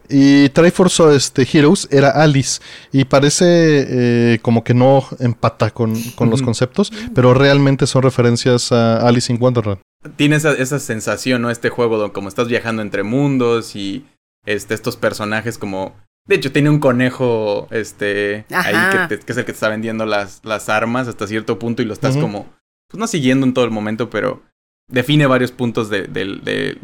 Y Triforce este, Heroes era Alice. Y parece eh, como que no empata con, con uh -huh. los conceptos, pero realmente son referencias a Alice in Wonderland tiene esa, esa sensación, ¿no? Este juego donde como estás viajando entre mundos y este, estos personajes como... De hecho, tiene un conejo este, ahí que, te, que, es el que te está vendiendo las, las armas hasta cierto punto y lo estás uh -huh. como... Pues no siguiendo en todo el momento, pero define varios puntos de... de, de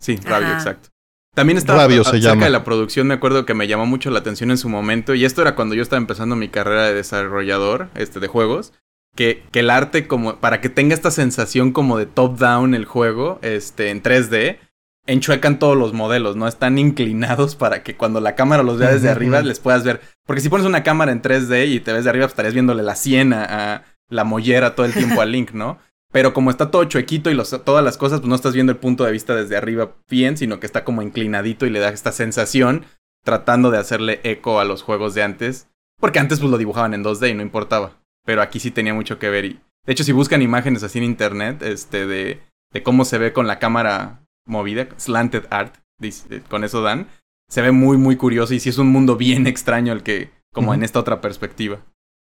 sí, Rabio, Ajá. exacto. También estaba Rabio se cerca llama. de la producción, me acuerdo que me llamó mucho la atención en su momento, y esto era cuando yo estaba empezando mi carrera de desarrollador este, de juegos, que, que, el arte como para que tenga esta sensación como de top down el juego este en 3D enchuecan todos los modelos, no están inclinados para que cuando la cámara los vea desde arriba les puedas ver, porque si pones una cámara en 3D y te ves de arriba pues estarías viéndole la siena a la mollera todo el tiempo a Link, ¿no? Pero como está todo chuequito y los, todas las cosas, pues no estás viendo el punto de vista desde arriba bien, sino que está como inclinadito y le da esta sensación tratando de hacerle eco a los juegos de antes, porque antes pues lo dibujaban en 2D y no importaba pero aquí sí tenía mucho que ver. Y, de hecho, si buscan imágenes así en internet, este, de, de cómo se ve con la cámara movida, slanted art, dice, con eso dan, se ve muy, muy curioso y sí es un mundo bien extraño el que, como uh -huh. en esta otra perspectiva.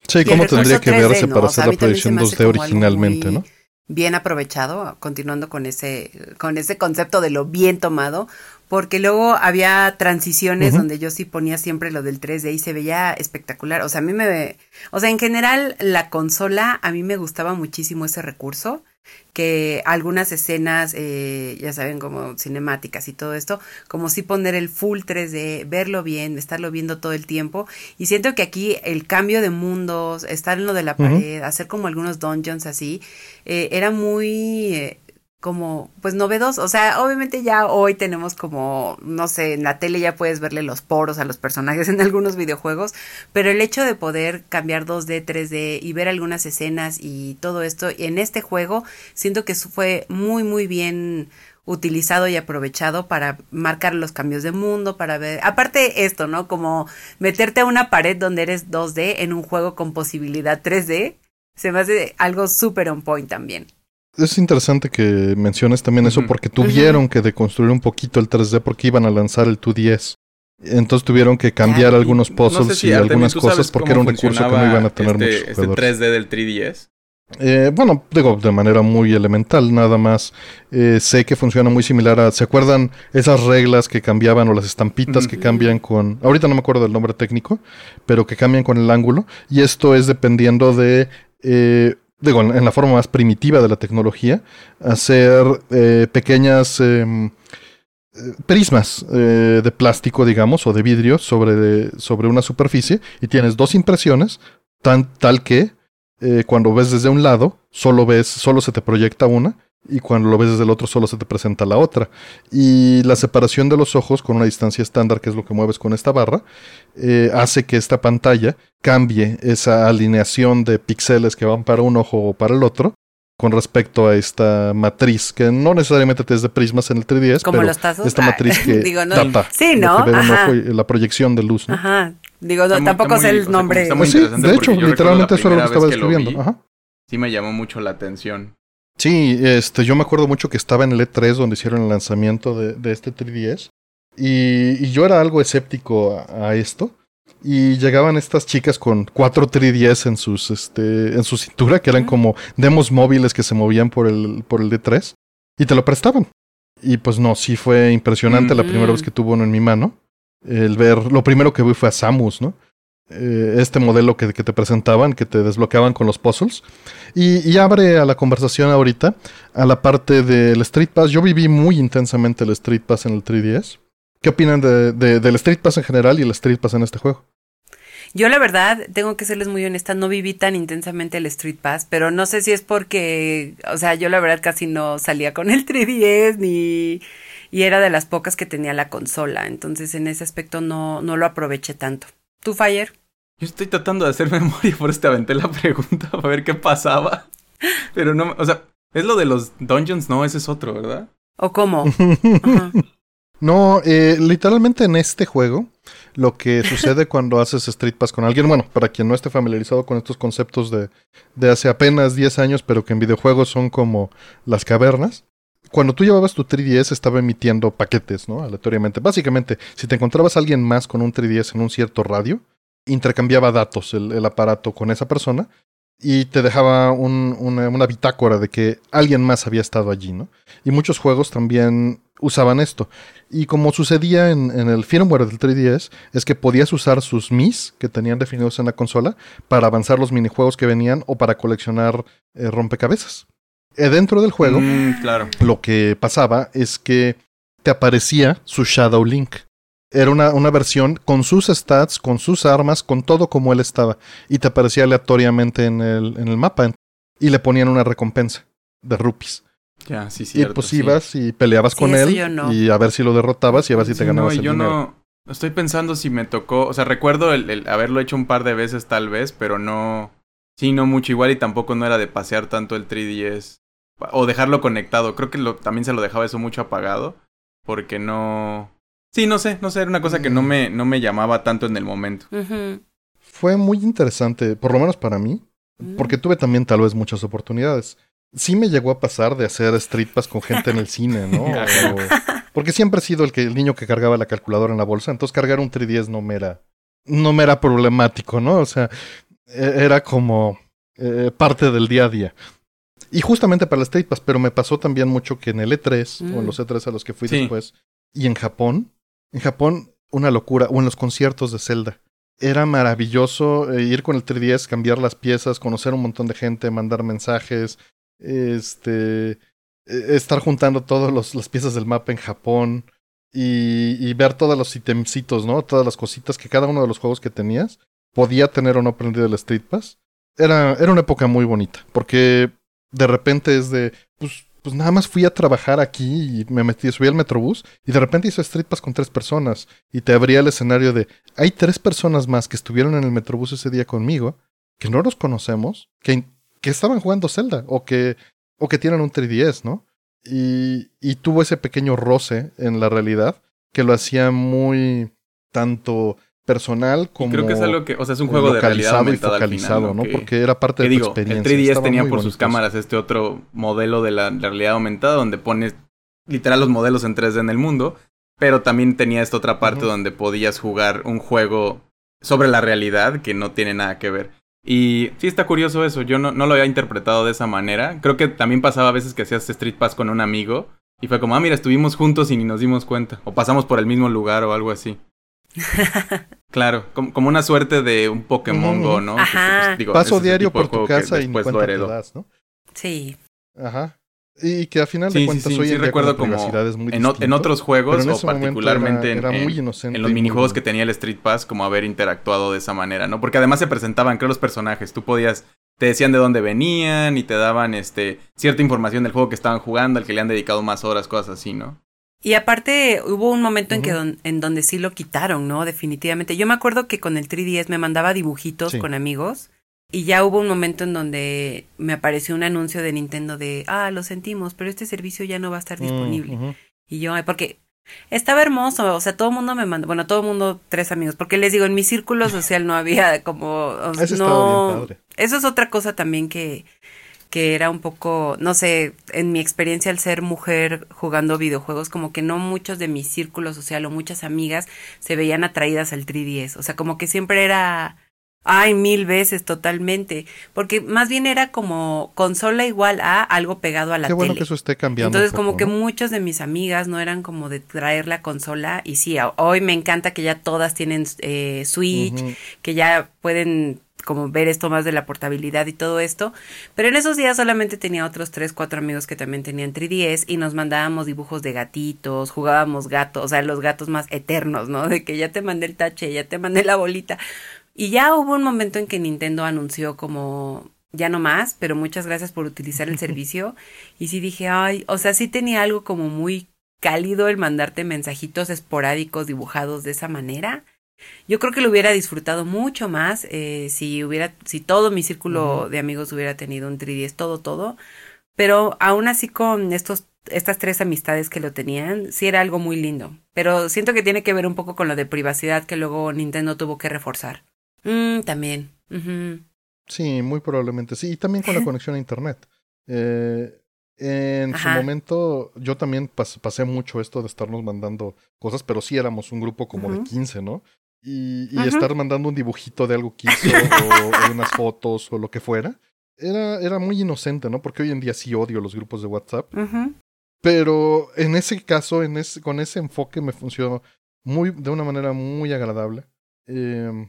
Sí, ¿cómo tendría que 3D, verse ¿no? para o sea, hacer la proyección 2D originalmente, muy... ¿no? Bien aprovechado, continuando con ese, con ese concepto de lo bien tomado, porque luego había transiciones uh -huh. donde yo sí ponía siempre lo del 3D y se veía espectacular. O sea, a mí me... O sea, en general la consola, a mí me gustaba muchísimo ese recurso, que algunas escenas, eh, ya saben, como cinemáticas y todo esto, como sí poner el full 3D, verlo bien, estarlo viendo todo el tiempo. Y siento que aquí el cambio de mundos, estar en lo de la pared, uh -huh. hacer como algunos dungeons así, eh, era muy... Eh, como pues novedoso, o sea, obviamente ya hoy tenemos como, no sé, en la tele ya puedes verle los poros a los personajes en algunos videojuegos, pero el hecho de poder cambiar 2D, 3D y ver algunas escenas y todo esto en este juego, siento que fue muy muy bien utilizado y aprovechado para marcar los cambios de mundo, para ver, aparte esto, ¿no? Como meterte a una pared donde eres 2D en un juego con posibilidad 3D, se me hace algo súper on point también. Es interesante que menciones también eso porque tuvieron uh -huh. que deconstruir un poquito el 3D porque iban a lanzar el 2DS. Entonces tuvieron que cambiar algunos puzzles y algunas cosas porque era un recurso que no iban a tener este, muchos este 3D del 3DS. Eh, bueno, digo, de manera muy elemental, nada más. Eh, sé que funciona muy similar a. ¿Se acuerdan esas reglas que cambiaban o las estampitas que cambian con. Ahorita no me acuerdo del nombre técnico, pero que cambian con el ángulo. Y esto es dependiendo de. Eh, digo, en la forma más primitiva de la tecnología, hacer pequeñas em, prismas de plástico, digamos, o de vidrio sobre, sobre una superficie y tienes dos impresiones, tan, tal que eh, cuando ves desde un lado, solo ves, solo se te proyecta una, y cuando lo ves desde el otro, solo se te presenta la otra. Y la separación de los ojos con una distancia estándar, que es lo que mueves con esta barra, eh, hace que esta pantalla cambie esa alineación de píxeles que van para un ojo o para el otro, con respecto a esta matriz, que no necesariamente te es de prismas en el 3DS, pero esta matriz que Digo, no, tapa sí, ¿no? la proyección de luz. ¿no? Ajá. Digo, tampoco sé el nombre. Pues sí, de hecho, literalmente eso era lo que estaba describiendo. Ajá. Sí me llamó mucho la atención. Sí, este, yo me acuerdo mucho que estaba en el E3 donde hicieron el lanzamiento de, de este 3DS. Y, y, yo era algo escéptico a, a esto. Y llegaban estas chicas con cuatro 3DS en sus este en su cintura que eran como demos móviles que se movían por el por el D3 y te lo prestaban. Y pues no, sí fue impresionante la primera vez que tuvo uno en mi mano. El ver, lo primero que vi fue a Samus, ¿no? Eh, este modelo que, te presentaban, que te desbloqueaban con los puzzles. Y, y, abre a la conversación ahorita a la parte del Street Pass. Yo viví muy intensamente el Street Pass en el 3DS. ¿Qué opinan de, de, del Street Pass en general y el Street Pass en este juego? Yo la verdad, tengo que serles muy honesta, no viví tan intensamente el Street Pass, pero no sé si es porque, o sea, yo la verdad casi no salía con el 3DS ni y era de las pocas que tenía la consola, entonces en ese aspecto no, no lo aproveché tanto. ¿Tú, Fire? Yo estoy tratando de hacer memoria, por eso te aventé la pregunta para ver qué pasaba. Pero no, o sea, es lo de los dungeons, no, ese es otro, ¿verdad? ¿O cómo? No, eh, literalmente en este juego, lo que sucede cuando haces Street Pass con alguien, bueno, para quien no esté familiarizado con estos conceptos de, de hace apenas 10 años, pero que en videojuegos son como las cavernas, cuando tú llevabas tu 3DS estaba emitiendo paquetes, ¿no? Aleatoriamente. Básicamente, si te encontrabas a alguien más con un 3DS en un cierto radio, intercambiaba datos el, aparato con esa persona y te dejaba un, una, una, bitácora de que alguien más había estado allí, ¿no? Y muchos juegos también usaban esto. Y como sucedía en, en, el firmware del 3DS, es que podías usar sus MIS que tenían definidos en la consola para avanzar los minijuegos que venían o para coleccionar eh, rompecabezas. Eh, dentro del juego, mm, claro. lo que pasaba es que te aparecía su Shadow Link. Era una, una, versión con sus stats, con sus armas, con todo como él estaba. Y te aparecía aleatoriamente en el, en el mapa. Y le ponían una recompensa de rupees. Ya, sí, cierto, Y pues ibas sí. y peleabas Sí, con él. no. Y a ver si lo derrotabas y a ver si te Sí, ganabas no, el yo dinero. no. Estoy pensando si me tocó. O sea, recuerdo el, el haberlo hecho un par de veces, tal vez, pero no. Sí, no mucho igual y tampoco no era de pasear tanto el 3DS. O dejarlo conectado. Creo que lo, también se lo dejaba eso mucho apagado. Porque no. Sí, no sé, no sé, era una cosa que no me, no me llamaba tanto en el momento. Fue muy interesante, por lo menos para mí, Mm. porque tuve también tal vez muchas oportunidades. Sí me llegó a pasar de hacer street pass con gente en el cine, ¿no? O- porque siempre he sido el, que, el niño que cargaba la calculadora en la bolsa, entonces cargar un 3DS no me era, no me era problemático, ¿no? O sea, e- era como eh, parte del día a día. Y justamente para el Street Pass, pero me pasó también mucho que en el E3, o en Mm. los E3 a los que fui Sí. después, y en Japón, en Japón, una locura, o en los conciertos de Zelda. Era maravilloso eh, ir con el 3DS, cambiar las piezas, conocer un montón de gente, mandar mensajes, este, eh, estar juntando todas las piezas del mapa en Japón y, y ver todos los itemcitos, ¿no? Todas las cositas que cada uno de los juegos que tenías podía tener o no prendido el Street Pass. Era, era una época muy bonita, porque de repente es de, pues, pues nada más fui a trabajar aquí y me metí, subí al Metrobús y de repente hice Street Pass con tres personas y te abría el escenario de, hay tres personas más que estuvieron en el Metrobús ese día conmigo, que no los conocemos, que, que estaban jugando Zelda o que, o que tienen un 3DS, ¿no? Y, y tuvo ese pequeño roce en la realidad que lo hacía muy tanto personal Y como creo que es algo que, o sea, es un juego de realidad y aumentada al focalizado, final, ¿no? Que- Porque era parte de tu digo, el experiencia. 3DS Estaba tenía por sus eso. cámaras este otro modelo de la realidad aumentada donde pones literal los modelos en 3D en el mundo, pero también tenía esta otra parte donde podías jugar un juego sobre la realidad que no tiene nada que ver. Y sí está curioso eso, yo no, no lo había interpretado de esa manera. Creo que también pasaba a veces que hacías Street Pass con un amigo y fue como, ah, mira, estuvimos juntos y ni nos dimos cuenta. O pasamos por el mismo lugar o algo así. claro, como, una suerte de un Pokémon Go, ¿no? Ajá. Pues, Paso diario por tu casa y después lo heredó. ¿no? Sí. Ajá. Y que al final de cuentas hoy en recuerdo como en, otros juegos o particularmente en, los minijuegos que tenía el Street Pass como haber interactuado de esa manera, ¿no? Porque además se presentaban creo los personajes, tú podías te decían de dónde venían y te daban este cierta información del juego que estaban jugando, al que le han dedicado más horas, cosas así, ¿no? Y aparte hubo un momento en que en donde sí lo quitaron, ¿no? Definitivamente. Yo me acuerdo que con el 3DS me mandaba dibujitos con amigos y ya hubo un momento en donde me apareció un anuncio de Nintendo de, ah, lo sentimos, pero este servicio ya no va a estar mm, disponible. Y yo, ay, porque estaba hermoso, o sea, todo el mundo me mandó, bueno, todo el mundo, tres amigos, porque les digo, en mi círculo social no había como, eso no, eso es otra cosa también que, que era un poco, no sé, en mi experiencia al ser mujer jugando videojuegos, como que no muchos de mi círculo social o muchas amigas se veían atraídas al 3DS, o sea, como que siempre era Ay, mil veces, totalmente. Porque más bien era como consola igual a algo pegado a la Qué bueno que eso esté cambiando. Entonces, como que muchas de mis amigas no eran como de traer la consola. Y sí, hoy me encanta que ya todas tienen eh, Switch, que ya pueden como ver esto más de la portabilidad y todo esto. Pero en esos días solamente tenía otros tres, cuatro amigos que también tenían 3DS y nos mandábamos dibujos de gatitos, jugábamos gatos, o sea, los gatos más eternos, ¿no? De que ya te mandé el tache, ya te mandé la bolita. Y ya hubo un momento en que Nintendo anunció como ya no más, pero muchas gracias por utilizar el servicio. Y sí dije, ay, o sea, sí tenía algo como muy cálido el mandarte mensajitos esporádicos dibujados de esa manera. Yo creo que lo hubiera disfrutado mucho más eh, si hubiera, si todo mi círculo de amigos hubiera tenido un 3DS, todo, todo. Pero aún así con estos, estas tres amistades que lo tenían, sí era algo muy lindo. Pero siento que tiene que ver un poco con lo de privacidad que luego Nintendo tuvo que reforzar. Mm, también. Sí, muy probablemente. Sí, y también con la conexión a Internet. Eh, en su momento, yo también pasé mucho esto de estarnos mandando cosas, pero sí éramos un grupo como de 15, ¿no? Y, y estar mandando un dibujito de algo que hizo o, unas fotos o lo que fuera. Era, era muy inocente, ¿no? Porque hoy en día sí odio los grupos de WhatsApp. Pero en ese caso, en ese, con ese enfoque me funcionó muy, de una manera muy agradable. Eh,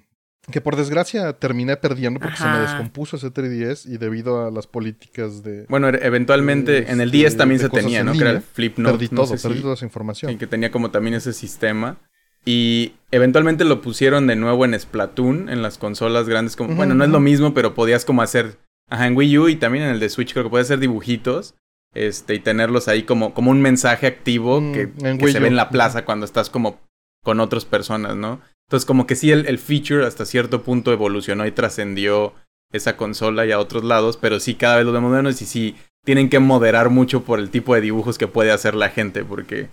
que por desgracia terminé perdiendo porque se me descompuso ese 3DS y debido a las políticas de... Bueno, e-, eventualmente en el 10 este, también se tenía, ¿no? que era el Flip Note. Perdí todo, perdí toda esa información. Y que tenía como también ese sistema. Y eventualmente lo pusieron de nuevo en Splatoon, en las consolas grandes. Como, bueno, no es lo mismo, pero podías como hacer... Ajá, en Wii U y también en el de Switch creo que podías hacer dibujitos. Este, y tenerlos ahí como, como un mensaje activo mm, que, que se ve en la plaza cuando estás como con otras personas, ¿no? Entonces, como que sí, el, feature hasta cierto punto evolucionó y trascendió esa consola y a otros lados, pero sí cada vez lo vemos menos y sí tienen que moderar mucho por el tipo de dibujos que puede hacer la gente, porque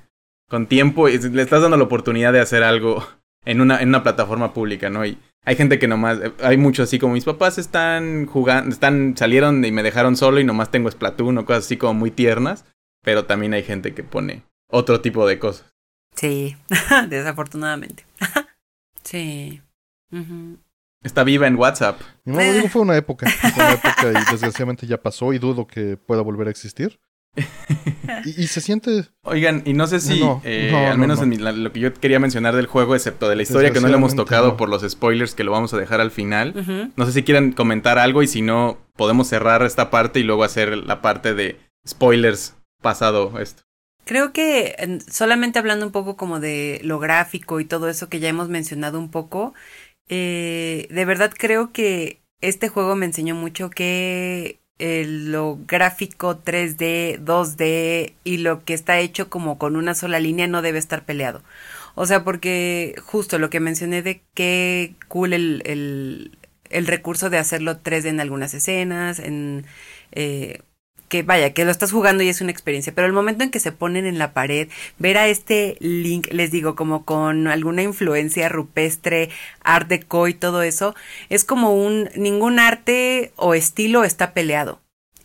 con tiempo le estás dando la oportunidad de hacer algo en una, en una plataforma pública, ¿no? Y hay gente que nomás, hay mucho así como mis papás están jugando, están, salieron y me dejaron solo y nomás tengo Splatoon o cosas así como muy tiernas, pero también hay gente que pone otro tipo de cosas. Sí, desafortunadamente. Sí. Está viva en WhatsApp. No, digo, fue una época. Fue una época y desgraciadamente ya pasó y dudo que pueda volver a existir. Y, se siente. Oigan, y no sé si, eh, al menos en lo que yo quería mencionar del juego, excepto de la historia que no le hemos tocado por los spoilers que lo vamos a dejar al final. No sé si quieren comentar algo y si no, podemos cerrar esta parte y luego hacer la parte de spoilers pasado esto. Creo que solamente hablando un poco como de lo gráfico y todo eso que ya hemos mencionado un poco, eh, de verdad creo que este juego me enseñó mucho que lo gráfico 3D, 2D y lo que está hecho como con una sola línea no debe estar peleado. O sea, porque justo lo que mencioné de qué cool el, el, el recurso de hacerlo 3D en algunas escenas, en eh, que vaya, que lo estás jugando y es una experiencia, pero el momento en que se ponen en la pared, ver a este Link, les digo, como con alguna influencia rupestre, art deco y todo eso, es como un, ningún arte o estilo está peleado.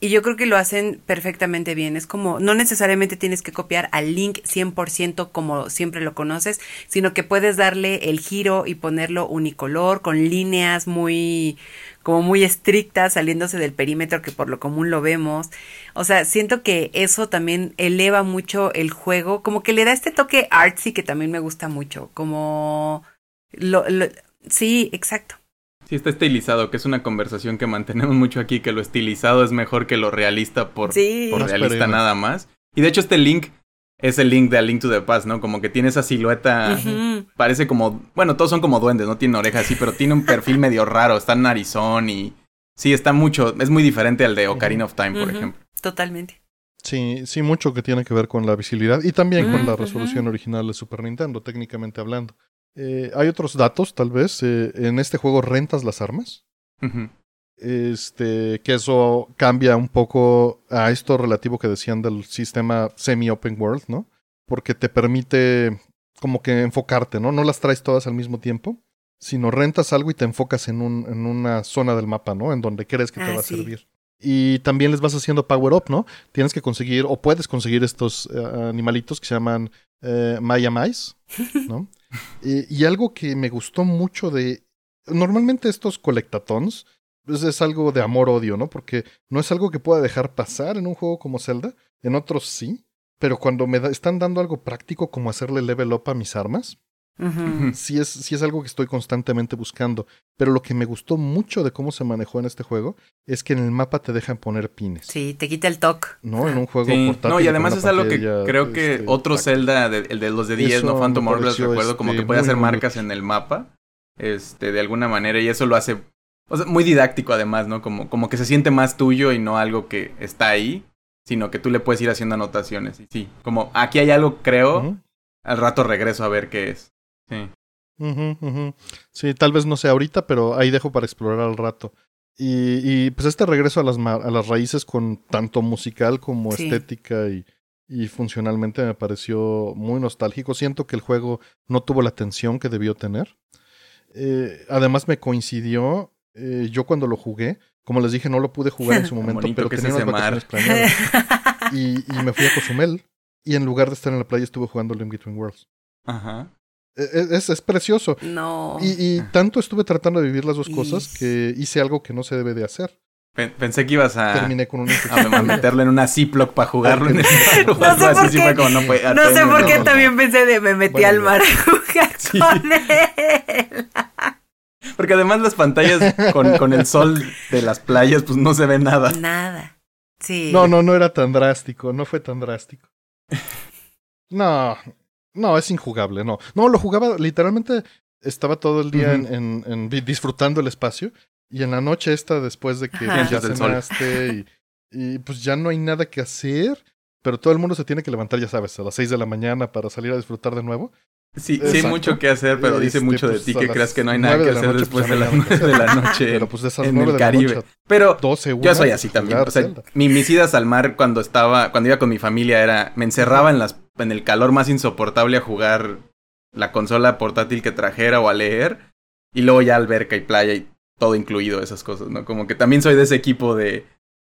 Y yo creo que lo hacen perfectamente bien. Es como, no necesariamente tienes que copiar al Link 100% como siempre lo conoces, sino que puedes darle el giro y ponerlo unicolor, con líneas muy, como muy estrictas, saliéndose del perímetro que por lo común lo vemos. O sea, siento que eso también eleva mucho el juego, como que le da este toque artsy que también me gusta mucho, como... Lo, lo, sí, exacto. Sí, está estilizado, que es una conversación que mantenemos mucho aquí, que lo estilizado es mejor que lo realista por, por realista nada más. Y de hecho este link es el link de A Link to the Past, ¿no? Como que tiene esa silueta, parece como, bueno, todos son como duendes, no tiene orejas así, pero tiene un perfil medio raro, está en narizón y sí, está mucho, es muy diferente al de Ocarina of Time, por ejemplo. Totalmente. Sí, sí, mucho que tiene que ver con la visibilidad y también con la resolución original de Super Nintendo, técnicamente hablando. Eh, hay otros datos, tal vez. Eh, en este juego rentas las armas. Este, que eso cambia un poco a esto relativo que decían del sistema semi-open world, ¿no? Porque te permite como que enfocarte, ¿no? No las traes todas al mismo tiempo, sino rentas algo y te enfocas en, un, en una zona del mapa, ¿no? En donde crees que te ah, va a servir. Y también les vas haciendo power up, ¿no? Tienes que conseguir, o puedes conseguir estos eh, animalitos que se llaman Maya Mais, ¿no? y algo que me gustó mucho de... Normalmente estos colectatons pues es algo de amor-odio, ¿no? Porque no es algo que pueda dejar pasar en un juego como Zelda. En otros sí. Pero cuando me están dando algo práctico como hacerle level up a mis armas, sí, es, sí es algo que estoy constantemente buscando. Pero lo que me gustó mucho de cómo se manejó en este juego es que en el mapa te dejan poner pines. Sí, te quita el toque. No, en un juego portátil. No, y además es algo que creo que este, otro Zelda, el de los de 10, no Phantom Hourglass, recuerdo, como que este, puede hacer marcas en el mapa. Este, de alguna manera, y eso lo hace o sea, muy didáctico además, ¿no? Como, como que se siente más tuyo y no algo que está ahí, sino que tú le puedes ir haciendo anotaciones. Y sí, como aquí hay algo, creo, al rato regreso a ver qué es. Sí. Sí, tal vez no sea ahorita, pero ahí dejo para explorar al rato. Y, y pues este regreso a las, a las raíces con tanto musical como estética y, y funcionalmente me pareció muy nostálgico. Siento que el juego no tuvo la atención que debió tener. Eh, además me coincidió eh, yo cuando lo jugué, como les dije, no lo pude jugar en su momento, pero tenía unas vacaciones planeadas. y, y, me fui a Cozumel. Y en lugar de estar en la playa, estuve jugando Link Between Worlds. Ajá. E, e, es, es, precioso. No. Y, y, tanto estuve tratando de vivir las dos cosas que hice algo que no se debe de hacer. Pensé que ibas a, Terminé con un a meterle en una Ziploc para jugarlo en el No sé por qué, no, no sé por qué también pensé de me metí al mar a jugar con él. Porque además las pantallas con, con el sol de las playas, pues no se ve nada. Nada. Sí. No, no, no era tan drástico, no fue tan drástico. No, no, es injugable, no. No, lo jugaba, literalmente estaba todo el día en, en, disfrutando el espacio. Y en la noche esta, después de que ya cenaste y, y pues ya no hay nada que hacer, pero todo el mundo se tiene que levantar, ya sabes, a las seis de la mañana para salir a disfrutar de nuevo. Sí, sí hay mucho que hacer, pero dice este, mucho de pues, ti que creas que no hay nada que hacer después de las nueve de la noche pero, pues, en el Caribe. pero yo soy así también. O sea, mi, mis idas al mar cuando estaba, cuando iba con mi familia era, me encerraba en las, en el calor más insoportable a jugar la consola portátil que trajera o a leer, y luego ya alberca y playa y todo incluido esas cosas, ¿no? Como que también soy de ese equipo de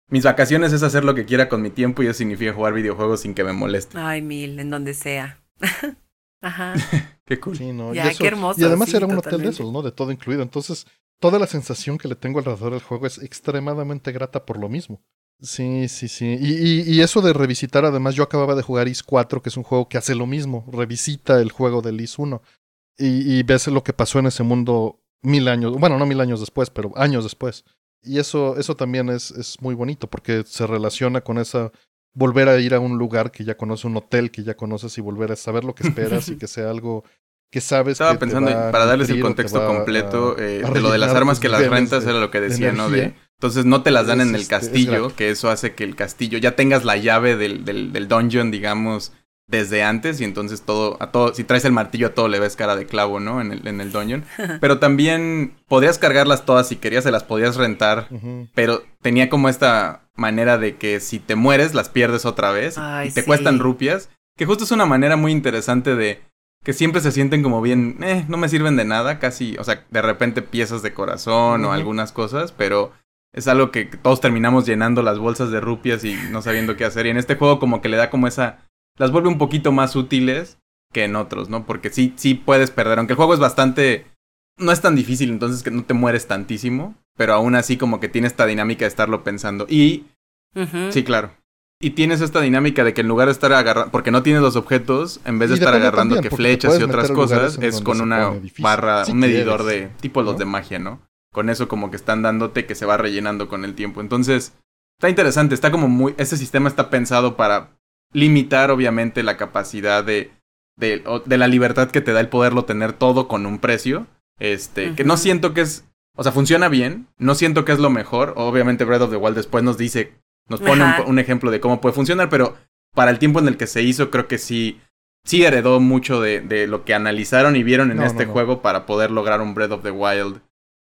mis vacaciones es hacer lo que quiera con mi tiempo y eso significa jugar videojuegos sin que me moleste. Ay, mil, en donde sea. Ajá. qué cool. Sí, no, ya, qué hermoso. Y además era un hotel de esos, ¿no? De todo incluido. Entonces, toda la sensación que le tengo alrededor del juego es extremadamente grata por lo mismo. Sí, sí, sí. Y, y, eso de revisitar, además, yo acababa de jugar Is 4, que es un juego que hace lo mismo. Revisita el juego del Is 1. Y, y ves lo que pasó en ese mundo mil años, bueno, no mil años después, pero años después. Y eso, eso también es, es muy bonito porque se relaciona con esa volver a ir a un lugar que ya conoces, un hotel que ya conoces y volver a saber lo que esperas y que sea algo que sabes. Estaba pensando, para darles el contexto completo, eh, de lo de las armas que las rentas era lo que decía, ¿no? De, entonces no te las dan en el este, castillo, que eso hace que el castillo ya tengas la llave del, del, del dungeon, digamos, desde antes y entonces todo, a todo, si traes el martillo a todo le ves cara de clavo, ¿no? En el, en el dungeon. Pero también podrías cargarlas todas si querías, se las podías rentar, pero tenía como esta manera de que si te mueres las pierdes otra vez y te cuestan rupias, que justo es una manera muy interesante de que siempre se sienten como bien, eh, no me sirven de nada, casi, o sea, de repente piezas de corazón o algunas cosas, pero es algo que todos terminamos llenando las bolsas de rupias y no sabiendo qué hacer. Y en este juego como que le da como esa... Las vuelve un poquito más útiles que en otros, ¿no? Porque sí, sí puedes perder, aunque el juego es bastante... No es tan difícil, entonces que no te mueres tantísimo, pero aún así como que tiene esta dinámica de estarlo pensando. Y... Sí, claro. Y tienes esta dinámica de que en lugar de estar agarrando, porque no tienes los objetos, en vez de estar agarrando que flechas y otras cosas, es con una barra, un medidor de tipo los de magia, ¿no? Con eso como que están dándote que se va rellenando con el tiempo. Entonces, está interesante, está como muy, este sistema está pensado para limitar obviamente la capacidad de, de, de la libertad que te da el poderlo tener todo con un precio. Este, que no siento que es, o sea, funciona bien, no siento que es lo mejor. Obviamente Breath of the Wild después nos dice nos pone un, ejemplo de cómo puede funcionar, pero para el tiempo en el que se hizo, creo que sí, sí heredó mucho de, de lo que analizaron y vieron en este juego para poder lograr un Breath of the Wild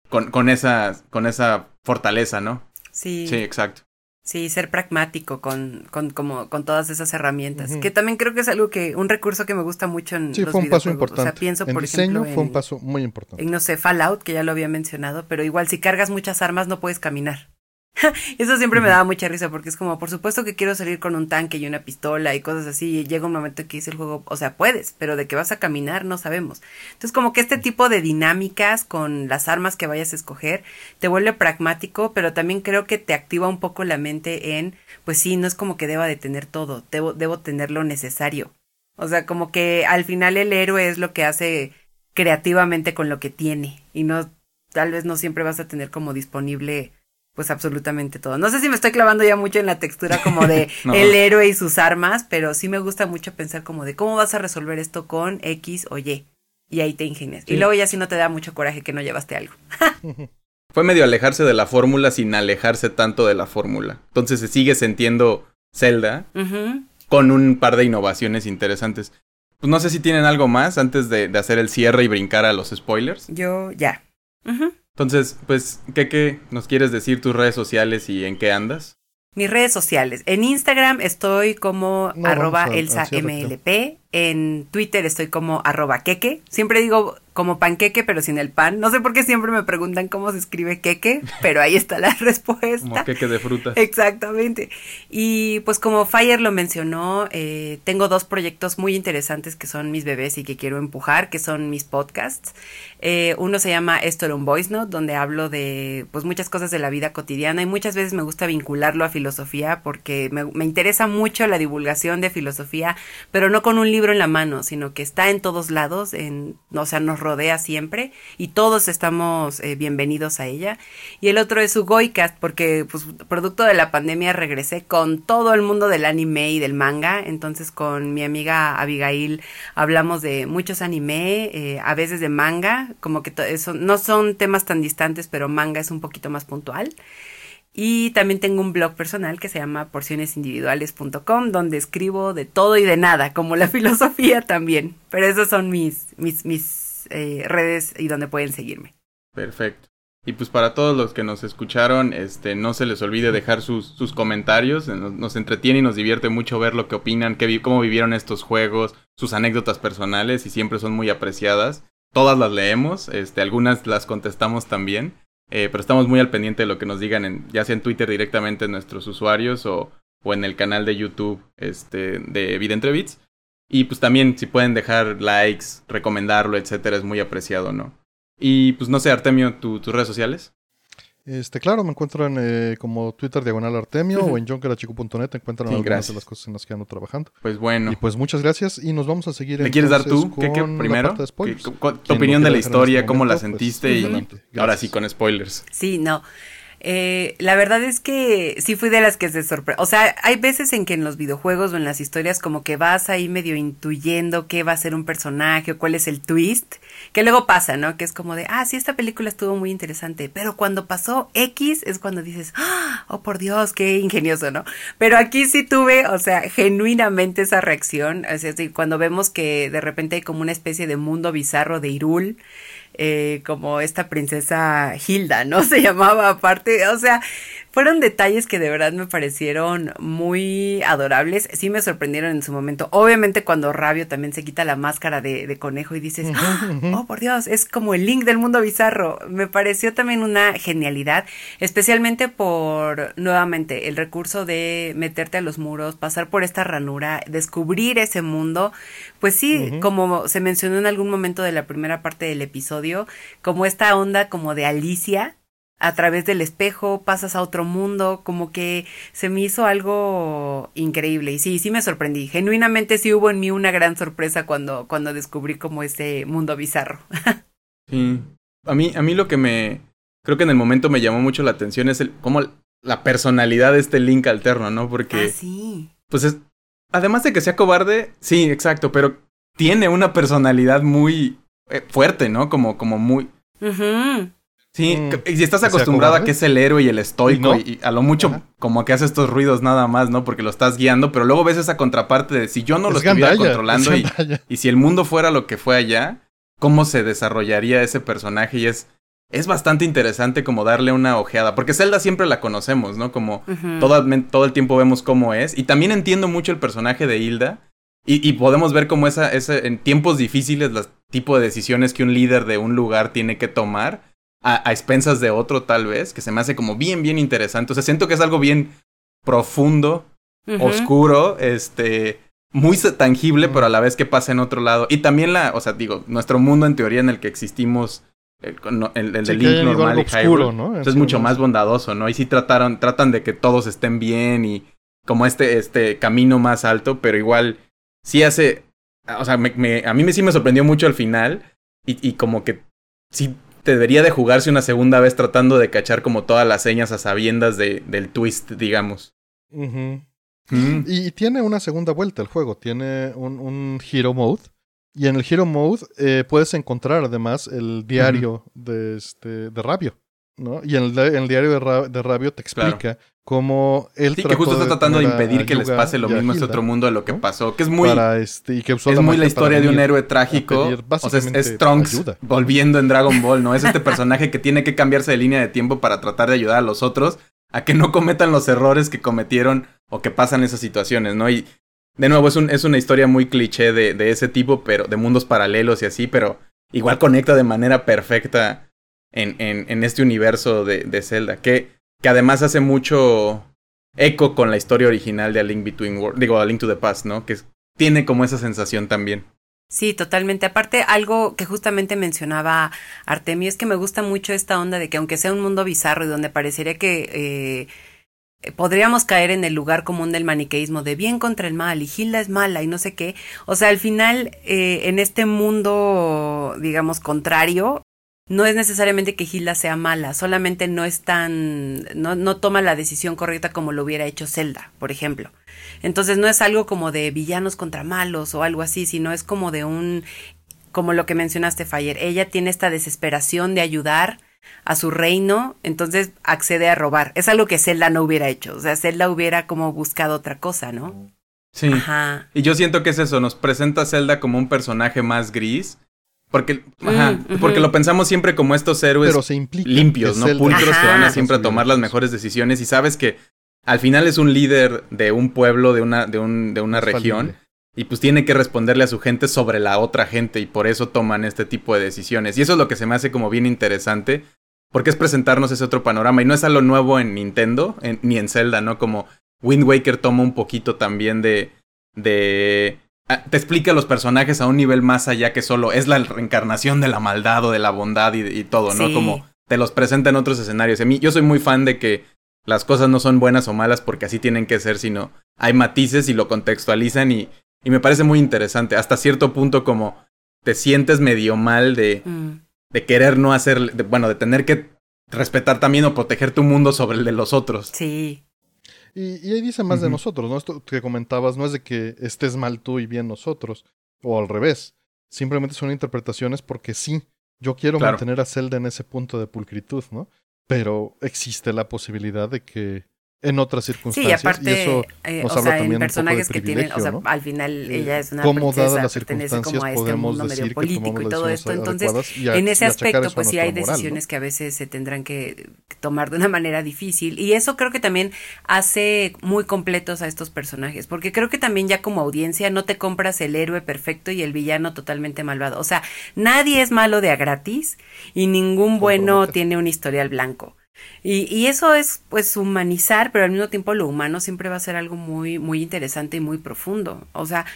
con, con, esa, con esa fortaleza, ¿no? Sí. Sí, exacto. Sí, ser pragmático con, con, como, con todas esas herramientas. Que también creo que es algo que, un recurso que me gusta mucho en sí, fue un paso importante. O sea, pienso, por diseño fue un paso muy importante. En, no sé, Fallout, que ya lo había mencionado, pero igual si cargas muchas armas no puedes caminar. Eso siempre me daba mucha risa porque es como, por supuesto que quiero salir con un tanque y una pistola y cosas así. Y llega un momento que dice el juego, o sea, puedes, pero de que vas a caminar no sabemos. Entonces, como que este tipo de dinámicas con las armas que vayas a escoger te vuelve pragmático, pero también creo que te activa un poco la mente en, pues sí, no es como que deba de tener todo, debo, debo tener lo necesario. O sea, como que al final el héroe es lo que hace creativamente con lo que tiene y no, tal vez no siempre vas a tener como disponible pues absolutamente todo. No sé si me estoy clavando ya mucho en la textura como de el héroe y sus armas, pero sí me gusta mucho pensar como de cómo vas a resolver esto con X o Y. Y ahí te ingenias. Y luego ya si no te da mucho coraje que no llevaste algo. Fue medio alejarse de la fórmula sin alejarse tanto de la fórmula. Entonces se sigue sintiendo Zelda con un par de innovaciones interesantes. Pues no sé si tienen algo más antes de, hacer el cierre y brincar a los spoilers. Yo ya. Entonces, pues, ¿qué, ¿qué nos quieres decir tus redes sociales y en qué andas? Mis redes sociales. En Instagram estoy como arroba elsamlp. En Twitter estoy como arroba queque. Siempre digo como panqueque, pero sin el pan. No sé por qué siempre me preguntan cómo se escribe queque, pero ahí está la respuesta. Como queque de fruta. Exactamente. Y pues como Fire lo mencionó, eh, tengo dos proyectos muy interesantes que son mis bebés y que quiero empujar, que son mis podcasts. Eh, uno se llama Esto era un voice note, donde hablo de pues muchas cosas de la vida cotidiana y muchas veces me gusta vincularlo a filosofía porque me, me interesa mucho la divulgación de filosofía, pero no con un libro en la mano, sino que está en todos lados, en, o sea, nos rodea siempre y todos estamos eh, bienvenidos a ella. Y el otro es su Goicast, porque pues producto de la pandemia regresé con todo el mundo del anime y del manga, entonces con mi amiga Abigail hablamos de muchos anime, eh, a veces de manga, como que eso, no son temas tan distantes, pero manga es un poquito más puntual. Y también tengo un blog personal que se llama porcionesindividuales.com, donde escribo de todo y de nada, como la filosofía también. Pero esas son mis, mis, mis eh, redes y donde pueden seguirme. Perfecto. Y pues para todos los que nos escucharon, este, no se les olvide dejar sus, sus comentarios. Nos, entretiene y nos divierte mucho ver lo que opinan, qué, cómo vivieron estos juegos, sus anécdotas personales y siempre son muy apreciadas. Todas las leemos, este, algunas las contestamos también. Eh, pero estamos muy al pendiente de lo que nos digan, ya sea en Twitter directamente en nuestros usuarios o, o en el canal de YouTube este, de Vida Entre Bits. Y pues también si pueden dejar likes, recomendarlo, etcétera, es muy apreciado, ¿no? Y pues no sé, Artemio, ¿tus redes sociales? Este, claro, me encuentran eh, como Twitter Diagonal Artemio o en jonkerachico.net encuentran algunas de las cosas en las que ando trabajando. Pues bueno. Y pues muchas gracias y nos vamos a seguir. ¿Le quieres dar tú? ¿Qué, qué primero? tu opinión de la historia, este cómo la sentiste y ahora sí con spoilers. Sí, no. Eh, la verdad es que sí fui de las que se sorprende. O sea, hay veces en que en los videojuegos o en las historias como que vas ahí medio intuyendo qué va a ser un personaje o cuál es el twist, que luego pasa, ¿no? Que es como de, ah, sí, esta película estuvo muy interesante, pero cuando pasó X es cuando dices, ah, oh, por Dios, qué ingenioso, ¿no? Pero aquí sí tuve, o sea, genuinamente esa reacción, o sea, cuando vemos que de repente hay como una especie de mundo bizarro de Irul, eh, como esta princesa Hilda, ¿no? Se llamaba aparte, o sea, fueron detalles que de verdad me parecieron muy adorables. Sí me sorprendieron en su momento. Obviamente cuando Rabio también se quita la máscara de, conejo y dices, ¡Ah! oh por Dios, es como el link del mundo bizarro. Me pareció también una genialidad, especialmente por nuevamente el recurso de meterte a los muros, pasar por esta ranura, descubrir ese mundo. Pues sí, como se mencionó en algún momento de la primera parte del episodio, como esta onda como de Alicia, a través del espejo, pasas a otro mundo, como que se me hizo algo increíble. Y sí, sí me sorprendí. Genuinamente sí hubo en mí una gran sorpresa cuando, cuando descubrí como ese mundo bizarro. sí. A mí, a mí lo que me. Creo que en el momento me llamó mucho la atención es el cómo la personalidad de este Link alterno, ¿no? Porque. Ah, sí. Pues es. Además de que sea cobarde, sí, exacto, pero tiene una personalidad muy eh, fuerte, ¿no? Como, como muy. Sí, mm. y estás acostumbrado a que es el héroe y el estoico y, a lo mucho como que hace estos ruidos nada más, ¿no? Porque lo estás guiando, pero luego ves esa contraparte de si yo no lo estuviera controlando y, si el mundo fuera lo que fue allá, ¿cómo se desarrollaría ese personaje? Y es, es bastante interesante como darle una ojeada, porque Zelda siempre la conocemos, ¿no? Como todo, el tiempo vemos cómo es. Y también entiendo mucho el personaje de Hilda. Y, podemos ver cómo esa, ese, en tiempos difíciles, los tipo de decisiones que un líder de un lugar tiene que tomar a, expensas de otro tal vez, que se me hace como bien, bien interesante. O sea, siento que es algo bien profundo, oscuro, este, muy tangible, pero a la vez que pasa en otro lado. Y también la, o sea, digo, nuestro mundo en teoría en el que existimos, el, el, el Link normal y Hyrule, ¿no? es mucho más bondadoso, ¿no? Y sí trataron, tratan de que todos estén bien y como este, este camino más alto, pero igual sí hace, o sea, me, a mí me, sí me sorprendió mucho al final y, y como que sí debería de jugarse una segunda vez tratando de cachar como todas las señas a sabiendas de, del twist, digamos. Mm. Y, tiene una segunda vuelta el juego, tiene un, un Hero Mode. Y en el Hero Mode eh, puedes encontrar además el diario de, este, de Rabio. ¿no? Y en el, diario de, Rabio te explica cómo él Sí, que justo está tratando de impedir que les pase lo mismo a ese otro mundo de lo que pasó. Que es muy. Este, que es muy la historia de un héroe trágico. o sea, es, Trunks volviendo en Dragon Ball, ¿no? Es este personaje que tiene que cambiarse de línea de tiempo para tratar de ayudar a los otros a que no cometan los errores que cometieron o que pasan esas situaciones, ¿no? Y de nuevo, es, un, es una historia muy cliché de, de ese tipo, pero de mundos paralelos y así, pero igual conecta de manera perfecta en, en, en este universo de, de Zelda, que, que además hace mucho eco con la historia original de A Link Between Worlds, digo, A Link to the Past, ¿no? Que tiene como esa sensación también. Sí, totalmente. Aparte, algo que justamente mencionaba Artemio es que me gusta mucho esta onda de que aunque sea un mundo bizarro y donde parecería que eh, podríamos caer en el lugar común del maniqueísmo de bien contra el mal y Hilda es mala y no sé qué, o sea, al final eh, en este mundo, digamos, contrario, no es necesariamente que Hilda sea mala, solamente no es tan, no, no toma la decisión correcta como lo hubiera hecho Zelda, por ejemplo. Entonces no es algo como de villanos contra malos o algo así, sino es como de un, como lo que mencionaste, Fire. Ella tiene esta desesperación de ayudar a su reino, entonces accede a robar. Es algo que Zelda no hubiera hecho. O sea, Zelda hubiera como buscado otra cosa, ¿no? Sí. Ajá. Y yo siento que es eso, nos presenta a Zelda como un personaje más gris porque, mm, porque lo pensamos siempre como estos héroes limpios, ¿no? Pulcros que van a siempre a tomar las mejores decisiones y sabes que al final es un líder de un pueblo, de una, de un, de una región. Y pues tiene que responderle a su gente sobre la otra gente y por eso toman este tipo de decisiones. Y eso es lo que se me hace como bien interesante, porque es presentarnos ese otro panorama. Y no es algo nuevo en Nintendo, ni en Zelda, ¿no? Como Wind Waker toma un poquito también de, de te explica los personajes a un nivel más allá que solo es la reencarnación de la maldad o de la bondad y, todo, ¿no? Como te los presenta en otros escenarios. A mí, yo soy muy fan de que las cosas no son buenas o malas porque así tienen que ser, sino hay matices y lo contextualizan y, y me parece muy interesante. Hasta cierto punto como te sientes medio mal de, mm. de querer no hacer, bueno, de tener que respetar también o proteger tu mundo sobre el de los otros. Sí. Y, ahí dice más de nosotros, ¿no? Esto que comentabas no es de que estés mal tú y bien nosotros, o al revés. Simplemente son interpretaciones porque sí, yo quiero mantener a Zelda en ese punto de pulcritud, ¿no? Pero existe la posibilidad de que en otras circunstancias. Sí, y aparte, eso eh, nos habla sea, también en personajes un poco que tienen, o sea, al final ella es una Cómo, princesa, las pertenece como a este mundo medio político y todo esto. Entonces, y a- en ese y aspecto, pues sí hay nuestra moral, ¿no? decisiones que a veces se tendrán que tomar de una manera difícil. Y eso creo que también hace muy completos a estos personajes. Porque creo que también ya como audiencia no te compras el héroe perfecto y el villano totalmente malvado. O sea, nadie es malo de a gratis y ningún bueno tiene un historial blanco. Y, y eso es pues humanizar, pero al mismo tiempo lo humano siempre va a ser algo muy, muy interesante y muy profundo. O sea,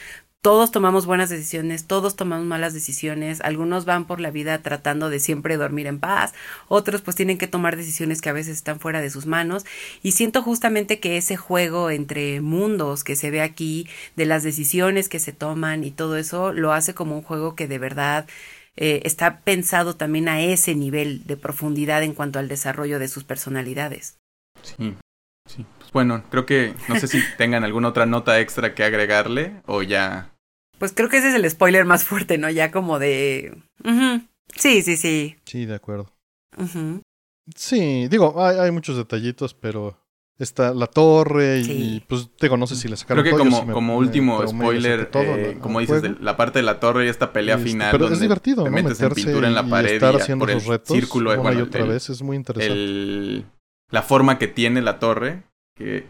todos tomamos buenas decisiones, todos tomamos malas decisiones, algunos van por la vida tratando de siempre dormir en paz, otros pues tienen que tomar decisiones que a veces están fuera de sus manos y siento justamente que ese juego entre mundos que se ve aquí, de las decisiones que se toman y todo eso, lo hace como un juego que de verdad eh, está pensado también a ese nivel de profundidad en cuanto al desarrollo de sus personalidades. Sí, sí. Pues bueno, creo que no sé si tengan alguna otra nota extra que agregarle o ya. Pues creo que ese es el spoiler más fuerte, ¿no? Ya como de... Sí, sí, sí. Sí, de acuerdo. Sí, digo, hay, hay muchos detallitos, pero está la torre y, Sí. y, pues digo, no sé si le sacaron Creo que como, me- como último spoiler, todo, eh, como dices, de la parte de la torre y esta pelea Este, final pero donde es divertido, te ¿no? metes en Meterse pintura en la y pared estar y haciendo por el retos círculo, una bueno, y otra el- vez es muy interesante. el, la forma que tiene la torre, que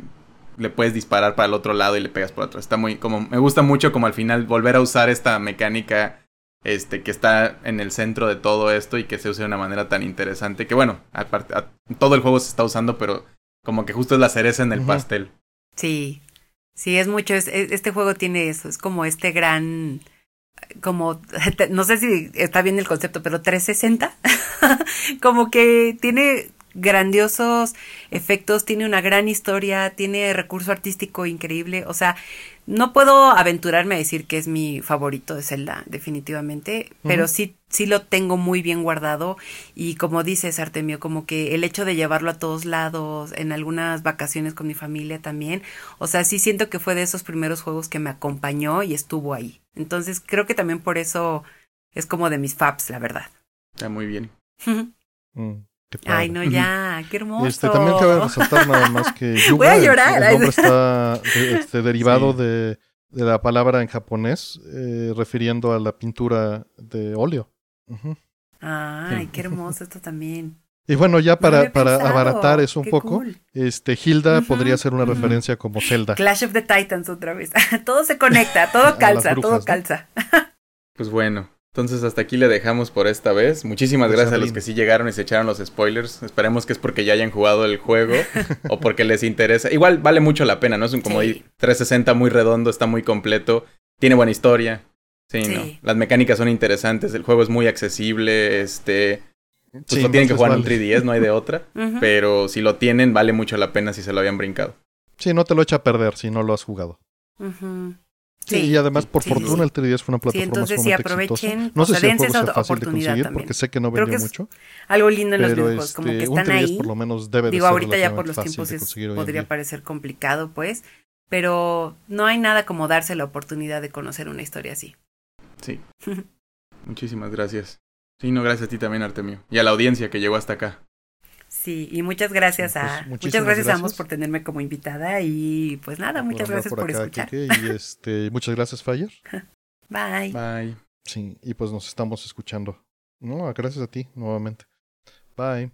le puedes disparar para el otro lado y le pegas por atrás. Está muy, como, me gusta mucho como al final volver a usar esta mecánica este, que está en el centro de todo esto y que se usa de una manera tan interesante. Que bueno, aparte, a- todo el juego se está usando, pero como que justo es la cereza en el pastel. Sí, sí, es mucho. Es, es- este juego tiene eso, es como este gran, como, no sé si está bien el concepto, pero 360, como que tiene grandiosos efectos, tiene una gran historia, tiene recurso artístico increíble, o sea, no puedo aventurarme a decir que es mi favorito de Zelda, definitivamente, pero sí, sí lo tengo muy bien guardado y como dices, Artemio, como que el hecho de llevarlo a todos lados, en algunas vacaciones con mi familia también, o sea, sí siento que fue de esos primeros juegos que me acompañó y estuvo ahí. Entonces creo que también por eso es como de mis faps, la verdad. Está muy bien. Mm, Ay, no, ya, qué hermoso. Este, también cabe resaltar nada más que Yuga, Voy a el- llorar. el, nombre está de- este, derivado Sí. de, de la palabra en japonés, eh, refiriendo a la pintura de óleo. Ay, Sí. qué hermoso esto también. Y bueno, ya para, abaratar eso un Qué poco, cool. este Hilda podría ser una referencia como Zelda. Clash of the Titans otra vez. todo se conecta, todo calza, brujas, todo ¿no? calza. Pues bueno, entonces hasta aquí le dejamos por esta vez. Muchísimas Pues, gracias a los que sí llegaron y se echaron los spoilers. Esperemos que es porque ya hayan jugado el juego o porque les interesa. Igual vale mucho la pena, ¿no? Es un como Sí. 360 muy redondo, está muy completo, tiene buena historia. Sí, Sí. ¿no? Las mecánicas son interesantes, el juego es muy accesible, este... Pues Sí, lo tienen que jugar en un vale. 3DS, no hay de otra. Pero si lo tienen, vale mucho la pena si se lo habían brincado. Sí, no te lo echa a perder si no lo has jugado. Sí, Sí, y además, por sí, fortuna, sí. el 3DS fue una plataforma entonces exitosa. aprovechen, No sé si el juego sea esa fácil de oportunidad conseguir, también. porque sé que no Creo vendió que es mucho. Algo lindo en los videojuegos, como este, que un están 3DS ahí. por lo menos debe de Digo, ser ahorita ya por los fácil tiempos de es- podría parecer complicado, pues, pero no hay nada como darse la oportunidad de conocer una historia así. Sí. Muchísimas gracias. Sí, no, gracias a ti también, Artemio. Y a la audiencia que llegó hasta acá. Sí, y muchas gracias Pues, a muchas gracias, a ambos gracias. por tenerme como invitada y pues nada, muchas gracias por, acá, escuchar. Kike, y este, muchas gracias, Fire. Bye. Bye. Sí, y pues nos estamos escuchando. No, gracias a ti nuevamente. Bye.